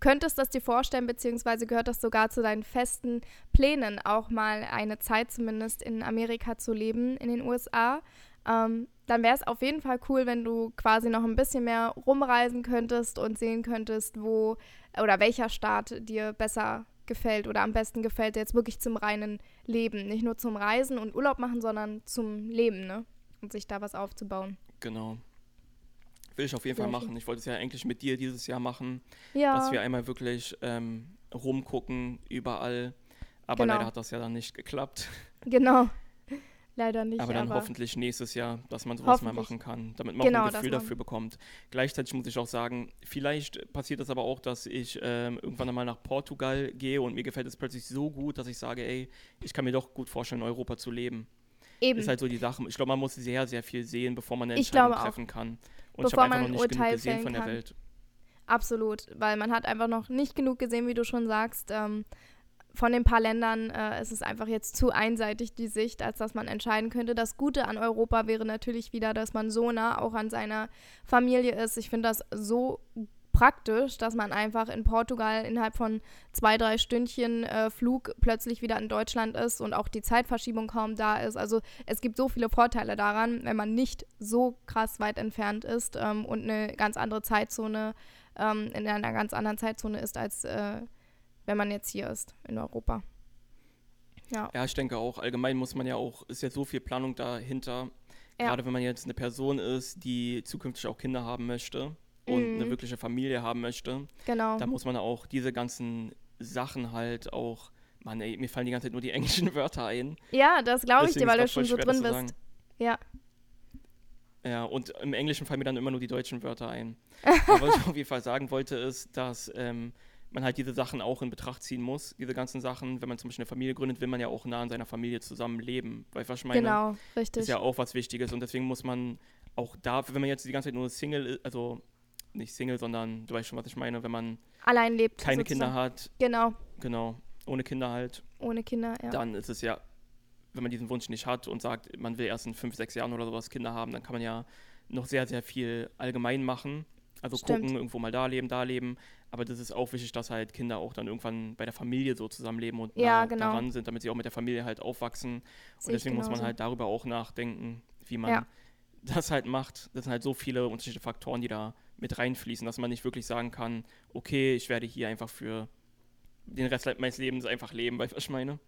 könntest das dir vorstellen, beziehungsweise gehört das sogar zu deinen festen Plänen, auch mal eine Zeit zumindest in Amerika zu leben, in den USA. Ähm, dann wäre es auf jeden Fall cool, wenn du quasi noch ein bisschen mehr rumreisen könntest und sehen könntest, wo oder welcher Staat dir besser gefällt oder am besten gefällt, jetzt wirklich zum reinen Leben. Nicht nur zum Reisen und Urlaub machen, sondern zum Leben, ne? Und sich da was aufzubauen. Genau. Will ich auf jeden Fall schön. machen. Ich wollte es ja eigentlich mit dir dieses Jahr machen, Ja. dass wir einmal wirklich ähm, rumgucken, überall. Aber Genau. leider hat das ja dann nicht geklappt. Genau. Leider nicht. aber dann hoffentlich nächstes Jahr, dass man sowas mal machen kann, damit man Genau, auch ein Gefühl dafür bekommt. Gleichzeitig muss ich auch sagen, vielleicht passiert es aber auch, dass ich ähm, irgendwann einmal nach Portugal gehe und mir gefällt es plötzlich so gut, dass ich sage, ey, ich kann mir doch gut vorstellen, in Europa zu leben. Eben. Ist halt so die Sache. Ich glaube, man muss sehr, sehr viel sehen, bevor man eine Ich Entscheidung treffen kann. Und Bevor ich habe einfach man noch ein nicht genug Urteil gesehen von der kann. Welt. Absolut. Weil man hat einfach noch nicht genug gesehen, wie du schon sagst. Ähm, von den paar Ländern äh, ist es einfach jetzt zu einseitig, die Sicht, als dass man entscheiden könnte. Das Gute an Europa wäre natürlich wieder, dass man so nah auch an seiner Familie ist. Ich finde das so praktisch, dass man einfach in Portugal innerhalb von zwei, drei Stündchen äh, Flug plötzlich wieder in Deutschland ist und auch die Zeitverschiebung kaum da ist. Also es gibt so viele Vorteile daran, wenn man nicht so krass weit entfernt ist ähm, und eine ganz andere Zeitzone ähm, in einer ganz anderen Zeitzone ist, als äh, wenn man jetzt hier ist in Europa. Ja, Ja, ich denke auch, allgemein muss man ja auch, ist ja so viel Planung dahinter. Ja. Gerade wenn man jetzt eine Person ist, die zukünftig auch Kinder haben möchte und Mhm. eine wirkliche Familie haben möchte, genau. da muss man auch diese ganzen Sachen halt auch, Mann, ey, mir fallen die ganze Zeit nur die englischen Wörter ein. Ja, das glaube ich Deswegen dir, weil du schon so drin bist. sagen. Ja. Ja, und im Englischen fallen mir dann immer nur die deutschen Wörter ein. Aber was ich auf jeden Fall sagen wollte, ist, dass ähm, man halt diese Sachen auch in Betracht ziehen muss. Diese ganzen Sachen, wenn man zum Beispiel eine Familie gründet, will man ja auch nah an seiner Familie zusammen leben. Weißt du, was ich meine? Genau, richtig. ist ja auch was Wichtiges und deswegen muss man auch da, wenn man jetzt die ganze Zeit nur Single ist, also nicht Single, sondern du weißt schon, was ich meine, wenn man Allein lebt. keine sozusagen. Kinder hat, Genau, genau, ohne Kinder halt, ohne Kinder, ja. dann ist es ja, wenn man diesen Wunsch nicht hat und sagt, man will erst in fünf, sechs Jahren oder sowas Kinder haben, dann kann man ja noch sehr, sehr viel allgemein machen. Also Stimmt. gucken, irgendwo mal da leben, da leben. Aber das ist auch wichtig, dass halt Kinder auch dann irgendwann bei der Familie so zusammenleben und Ja, nah genau. daran sind, damit sie auch mit der Familie halt aufwachsen. Sehe Und deswegen muss man halt darüber auch nachdenken, wie man Ja. Das halt macht. Das sind halt so viele unterschiedliche Faktoren, die da mit reinfließen, dass man nicht wirklich sagen kann, okay, ich werde hier einfach für den Rest meines Lebens einfach leben, was ich meine?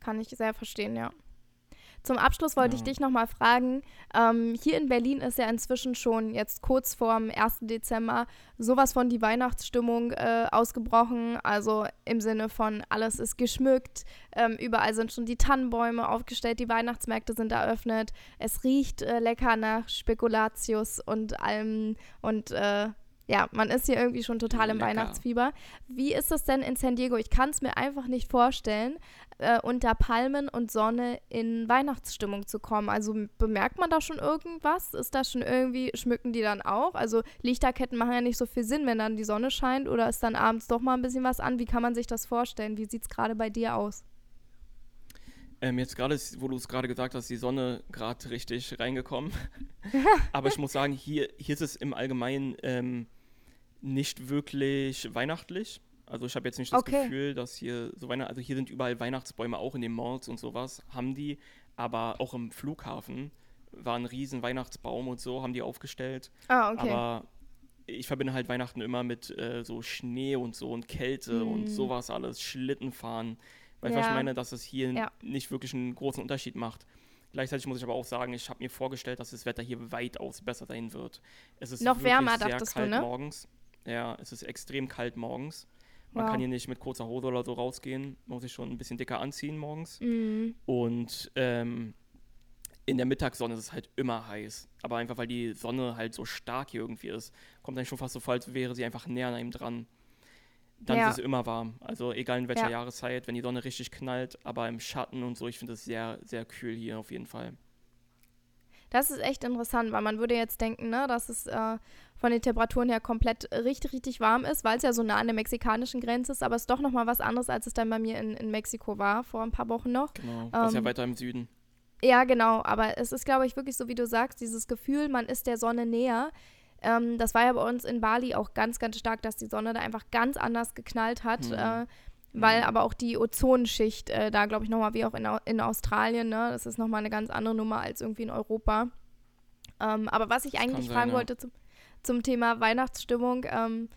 Kann ich sehr verstehen, ja. Zum Abschluss wollte ich Ja. dich nochmal fragen. Ähm, hier in Berlin ist ja inzwischen schon jetzt kurz vorm 1. Dezember sowas von die Weihnachtsstimmung äh, ausgebrochen. Also im Sinne von alles ist geschmückt, ähm, überall sind schon die Tannenbäume aufgestellt, die Weihnachtsmärkte sind eröffnet. Es riecht äh, lecker nach Spekulatius und allem und äh, ja, man ist hier irgendwie schon total im Lecker. Weihnachtsfieber. Wie ist das denn in San Diego? Ich kann es mir einfach nicht vorstellen, äh, unter Palmen und Sonne in Weihnachtsstimmung zu kommen. Also bemerkt man da schon irgendwas? Ist das schon irgendwie, schmücken die dann auch? Also Lichterketten machen ja nicht so viel Sinn, wenn dann die Sonne scheint oder ist dann abends doch mal ein bisschen was an? Wie kann man sich das vorstellen? Wie sieht es gerade bei dir aus? Ähm, jetzt gerade, wo du es gerade gesagt hast, die Sonne gerade richtig reingekommen. Aber ich muss sagen, hier, hier ist es im Allgemeinen ähm, nicht wirklich weihnachtlich. Also ich habe jetzt nicht das Okay. Gefühl, dass hier so Weihnachten, also hier sind überall Weihnachtsbäume, auch in den Malls und sowas, haben die, aber auch im Flughafen war ein riesen Weihnachtsbaum und so, haben die aufgestellt. Ah, okay. Aber ich verbinde halt Weihnachten immer mit äh, so Schnee und so und Kälte Mm. und sowas alles, Schlittenfahren. Du, was Ja. ich meine, dass es hier Ja. nicht wirklich einen großen Unterschied macht. Gleichzeitig muss ich aber auch sagen, ich habe mir vorgestellt, dass das Wetter hier weitaus besser sein wird. Es ist Noch wärmer, sehr dachtest du, kalt ne? morgens. Ja, es ist extrem kalt morgens. Man Wow. kann hier nicht mit kurzer Hose oder so rausgehen. Man muss sich schon ein bisschen dicker anziehen morgens. Mm, Und ähm, in der Mittagssonne ist es halt immer heiß. Aber einfach weil die Sonne halt so stark hier irgendwie ist, kommt dann schon fast so vor, als wäre sie einfach näher an einem dran. Dann Ja. ist es immer warm. Also egal in welcher Ja. Jahreszeit, wenn die Sonne richtig knallt, aber im Schatten und so, ich finde es sehr, sehr kühl hier auf jeden Fall. Das ist echt interessant, weil man würde jetzt denken, ne, dass es äh, von den Temperaturen her komplett richtig, richtig warm ist, weil es ja so nah an der mexikanischen Grenze ist, aber es ist doch nochmal was anderes, als es dann bei mir in, in Mexiko war, vor ein paar Wochen noch. Genau. Das ist ja Ähm, weiter im Süden. Ja, genau, aber es ist, glaube ich, wirklich so, wie du sagst, dieses Gefühl, man ist der Sonne näher. Ähm, das war ja bei uns in Bali auch ganz, ganz stark, dass die Sonne da einfach ganz anders geknallt hat. Mhm. Äh, weil Mhm. aber auch die Ozonschicht äh, da, glaube ich, nochmal wie auch in, in Australien, ne? Das ist nochmal eine ganz andere Nummer als irgendwie in Europa. Ähm, aber was ich eigentlich sein, fragen ja. wollte zum, zum Thema Weihnachtsstimmung, ähm,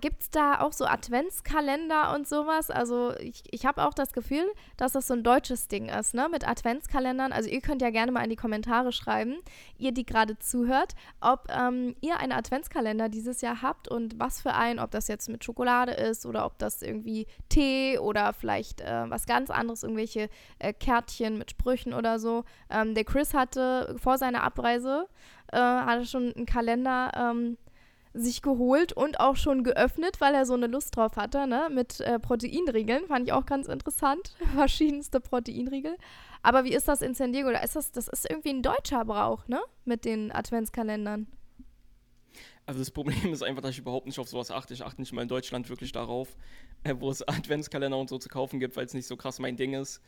Gibt es da auch so Adventskalender und sowas? Also ich, ich habe auch das Gefühl, dass das so ein deutsches Ding ist, ne? Mit Adventskalendern. Also ihr könnt ja gerne mal in die Kommentare schreiben, ihr, die gerade zuhört, ob ähm, ihr einen Adventskalender dieses Jahr habt und was für einen, ob das jetzt mit Schokolade ist oder ob das irgendwie Tee oder vielleicht äh, was ganz anderes, irgendwelche äh, Kärtchen mit Sprüchen oder so. Ähm, der Chris hatte vor seiner Abreise äh, hatte schon einen Kalender ähm, sich geholt und auch schon geöffnet, weil er so eine Lust drauf hatte, ne? Mit äh, Proteinriegeln. Fand ich auch ganz interessant. Verschiedenste Proteinriegel. Aber wie ist das in San Diego? Da ist das, das ist irgendwie ein deutscher Brauch, ne? Mit den Adventskalendern. Also das Problem ist einfach, dass ich überhaupt nicht auf sowas achte. Ich achte nicht mal in Deutschland wirklich darauf, äh, wo es Adventskalender und so zu kaufen gibt, weil es nicht so krass mein Ding ist.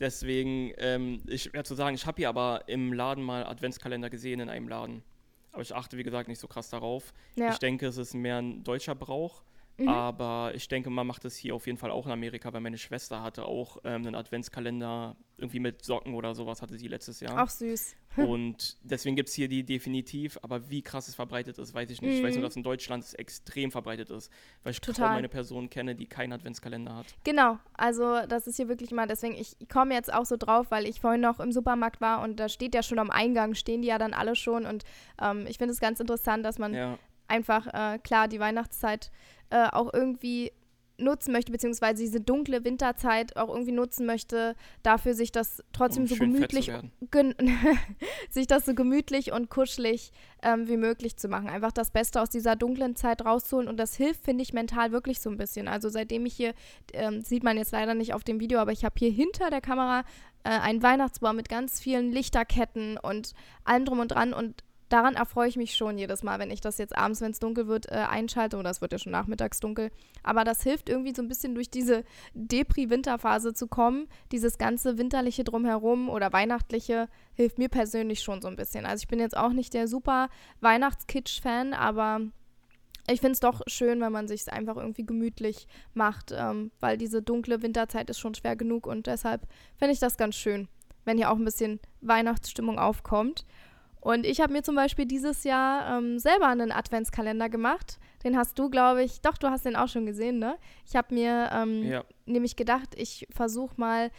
Deswegen, ähm, ich werde zu sagen, ich habe hier aber im Laden mal Adventskalender gesehen in einem Laden. Aber ich achte, wie gesagt, nicht so krass darauf. Ja. Ich denke, es ist mehr ein deutscher Brauch. Mhm. Aber ich denke, man macht es hier auf jeden Fall auch in Amerika, weil meine Schwester hatte auch ähm, einen Adventskalender, irgendwie mit Socken oder sowas hatte sie letztes Jahr. Auch süß. Und deswegen gibt es hier die definitiv, aber wie krass es verbreitet ist, weiß ich nicht. Ich weiß nur, Mhm. dass in Deutschland es extrem verbreitet ist, weil ich Total. kaum eine Person kenne, die keinen Adventskalender hat. Genau, also das ist hier wirklich mal, deswegen, ich komme jetzt auch so drauf, weil ich vorhin noch im Supermarkt war und da steht ja schon am Eingang, stehen die ja dann alle schon und ähm, ich finde es ganz interessant, dass man Ja, einfach, äh, klar, die Weihnachtszeit äh, auch irgendwie nutzen möchte, beziehungsweise diese dunkle Winterzeit auch irgendwie nutzen möchte, dafür sich das trotzdem um so gemütlich, sich das so gemütlich und kuschelig ähm, wie möglich zu machen. Einfach das Beste aus dieser dunklen Zeit rauszuholen und das hilft, finde ich, mental wirklich so ein bisschen. Also seitdem ich hier, ähm, sieht man jetzt leider nicht auf dem Video, aber ich habe hier hinter der Kamera äh, einen Weihnachtsbaum mit ganz vielen Lichterketten und allem drum und dran. Und daran erfreue ich mich schon jedes Mal, wenn ich das jetzt abends, wenn es dunkel wird, äh, einschalte. Oder es wird ja schon nachmittags dunkel. Aber das hilft irgendwie so ein bisschen durch diese Depri-Winterphase zu kommen. Dieses ganze winterliche Drumherum oder weihnachtliche hilft mir persönlich schon so ein bisschen. Also ich bin jetzt auch nicht der super Weihnachtskitsch-Fan, aber ich finde es doch schön, wenn man sich einfach irgendwie gemütlich macht, ähm, weil diese dunkle Winterzeit ist schon schwer genug und deshalb finde ich das ganz schön, wenn hier auch ein bisschen Weihnachtsstimmung aufkommt. Und ich habe mir zum Beispiel dieses Jahr ähm, selber einen Adventskalender gemacht. Den hast du, glaube ich, doch, du hast den auch schon gesehen, ne? Ich habe mir ähm, ja. nämlich gedacht, ich versuche mal,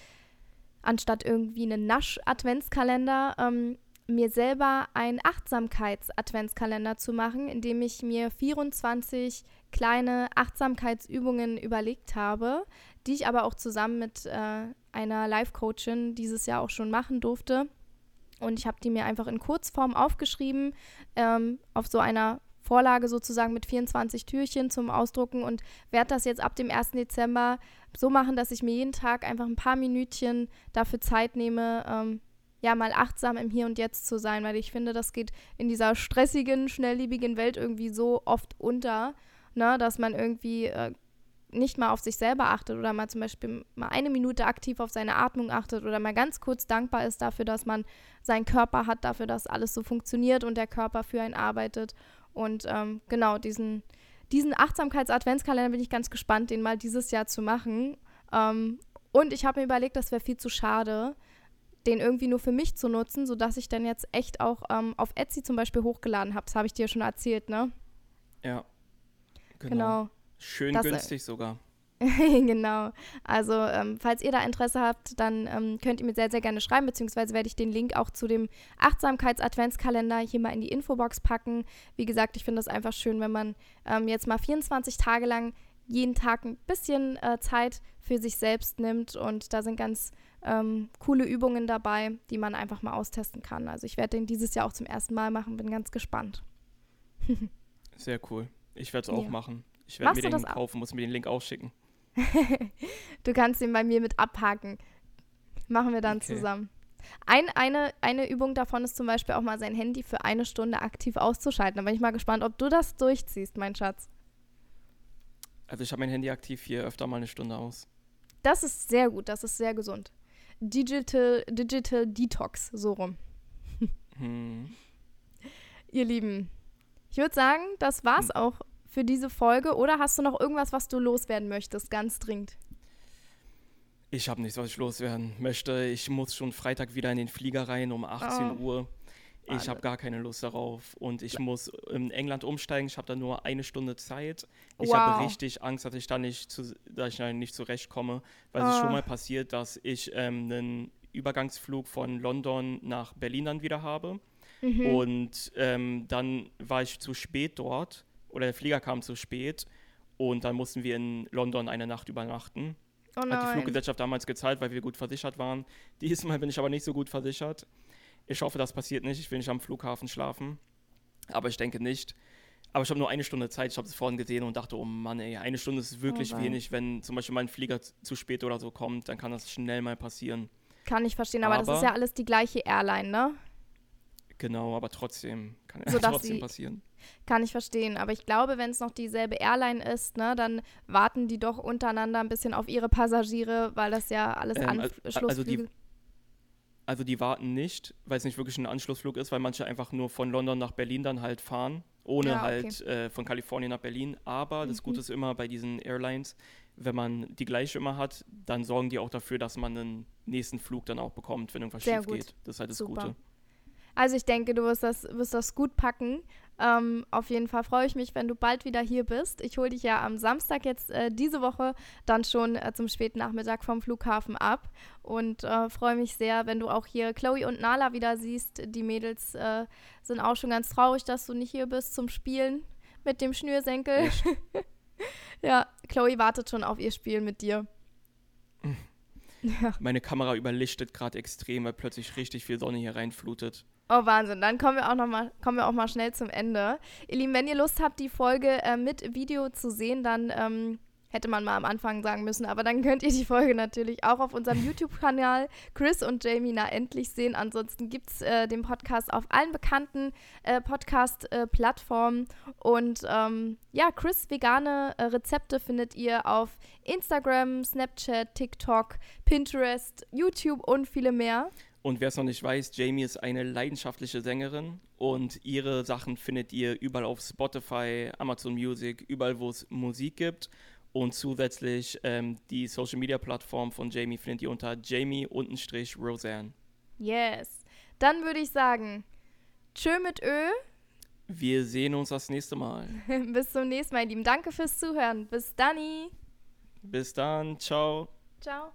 anstatt irgendwie einen Nasch-Adventskalender, ähm, mir selber einen Achtsamkeits-Adventskalender zu machen, in dem ich mir 24 kleine Achtsamkeitsübungen überlegt habe, die ich aber auch zusammen mit äh, einer Life-Coachin dieses Jahr auch schon machen durfte. Und ich habe die mir einfach in Kurzform aufgeschrieben, ähm, auf so einer Vorlage sozusagen mit 24 Türchen zum Ausdrucken und werde das jetzt ab dem 1. Dezember so machen, dass ich mir jeden Tag einfach ein paar Minütchen dafür Zeit nehme, ähm, ja, mal achtsam im Hier und Jetzt zu sein, weil ich finde, das geht in dieser stressigen, schnelllebigen Welt irgendwie so oft unter, ne, dass man irgendwie äh, nicht mal auf sich selber achtet oder mal zum Beispiel mal eine Minute aktiv auf seine Atmung achtet oder mal ganz kurz dankbar ist dafür, dass man seinen Körper hat, dafür, dass alles so funktioniert und der Körper für einen arbeitet. Und ähm, genau, diesen, diesen Achtsamkeits-Adventskalender bin ich ganz gespannt, den mal dieses Jahr zu machen. Ähm, und ich habe mir überlegt, das wäre viel zu schade, den irgendwie nur für mich zu nutzen, sodass ich dann jetzt echt auch ähm, auf Etsy zum Beispiel hochgeladen habe. Das habe ich dir schon erzählt, ne? Ja. Genau. genau. Schön das, äh, günstig sogar. genau. Also, ähm, falls ihr da Interesse habt, dann ähm, könnt ihr mir sehr, sehr gerne schreiben, beziehungsweise werde ich den Link auch zu dem Achtsamkeits-Adventskalender hier mal in die Infobox packen. Wie gesagt, ich finde es einfach schön, wenn man ähm, jetzt mal 24 Tage lang jeden Tag ein bisschen äh, Zeit für sich selbst nimmt und da sind ganz ähm, coole Übungen dabei, die man einfach mal austesten kann. Also ich werde den dieses Jahr auch zum ersten Mal machen, bin ganz gespannt. Sehr cool. Ich werde es auch ja. machen. Ich werde mir den kaufen, muss mir den Link ausschicken. du kannst ihn bei mir mit abhaken. Machen wir dann okay. zusammen. Ein, eine, eine Übung davon ist zum Beispiel auch mal sein Handy für eine Stunde aktiv auszuschalten. Da bin ich mal gespannt, ob du das durchziehst, mein Schatz. Also ich habe mein Handy aktiv hier öfter mal eine Stunde aus. Das ist sehr gut, das ist sehr gesund. Digital, Digital Detox, so rum. Hm. Ihr Lieben, ich würde sagen, das war's hm. auch für diese Folge. Oder hast du noch irgendwas, was du loswerden möchtest, ganz dringend? Ich habe nichts, was ich loswerden möchte. Ich muss schon Freitag wieder in den Flieger rein um 18 oh. Uhr. Ich habe gar keine Lust darauf und ich muss in England umsteigen. Ich habe da nur eine Stunde Zeit. Ich wow. habe richtig Angst, dass ich da nicht, zu, dass ich da nicht zurechtkomme, weil oh. es schon mal passiert, dass ich ähm, einen Übergangsflug von London nach Berlin dann wieder habe. Mhm. Und ähm, dann war ich zu spät dort oder der Flieger kam zu spät und dann mussten wir in London eine Nacht übernachten. Oh Hat die Fluggesellschaft damals gezahlt, weil wir gut versichert waren. Diesmal bin ich aber nicht so gut versichert. Ich hoffe, das passiert nicht. Ich will nicht am Flughafen schlafen. Aber ich denke nicht. Aber ich habe nur eine Stunde Zeit. Ich habe es vorhin gesehen und dachte, oh Mann, ey, eine Stunde ist wirklich oh wenig. Wenn zum Beispiel mein Flieger zu spät oder so kommt, dann kann das schnell mal passieren. Kann ich verstehen, aber, aber das ist ja alles die gleiche Airline, ne? Genau, aber trotzdem kann es trotzdem passieren. Kann ich verstehen, aber ich glaube, wenn es noch dieselbe Airline ist, ne, dann warten die doch untereinander ein bisschen auf ihre Passagiere, weil das ja alles ähm, Anschlussflüge also die, also die warten nicht, weil es nicht wirklich ein Anschlussflug ist, weil manche einfach nur von London nach Berlin dann halt fahren, ohne ja, ah, okay. halt äh, von Kalifornien nach Berlin. Aber mhm. das Gute ist immer bei diesen Airlines, wenn man die gleiche immer hat, dann sorgen die auch dafür, dass man einen nächsten Flug dann auch bekommt, wenn irgendwas Sehr schief gut. geht. Das ist halt das Super. Gute. Also ich denke, du wirst das, wirst das gut packen. Ähm, auf jeden Fall freue ich mich, wenn du bald wieder hier bist. Ich hole dich ja am Samstag jetzt äh, diese Woche dann schon äh, zum späten Nachmittag vom Flughafen ab und äh, freue mich sehr, wenn du auch hier Chloe und Nala wieder siehst. Die Mädels äh, sind auch schon ganz traurig, dass du nicht hier bist zum Spielen mit dem Schnürsenkel. ja, Chloe wartet schon auf ihr Spiel mit dir. Ja. Meine Kamera überlichtet gerade extrem, weil plötzlich richtig viel Sonne hier reinflutet. Oh, Wahnsinn. Dann kommen wir auch noch mal, kommen wir auch mal schnell zum Ende. Ihr Lieben, wenn ihr Lust habt, die Folge äh, mit Video zu sehen, dann ähm, Hätte man mal am Anfang sagen müssen, aber dann könnt ihr die Folge natürlich auch auf unserem YouTube-Kanal Chris und Jamie na endlich sehen. Ansonsten gibt es äh, den Podcast auf allen bekannten äh, Podcast-Plattformen. und ähm, ja, Chris vegane äh, Rezepte findet ihr auf Instagram, Snapchat, TikTok, Pinterest, YouTube und viele mehr. Und wer es noch nicht weiß, Jamie ist eine leidenschaftliche Sängerin und ihre Sachen findet ihr überall auf Spotify, Amazon Music, überall, wo es Musik gibt. Und zusätzlich ähm, die Social Media Plattform von Jamie findet ihr unter Jamie-Roseanne. Yes. Dann würde ich sagen, tschö mit Ö. Wir sehen uns das nächste Mal. Bis zum nächsten Mal, ihr Lieben. Danke fürs Zuhören. Bis dann. Bis dann. Ciao. Ciao.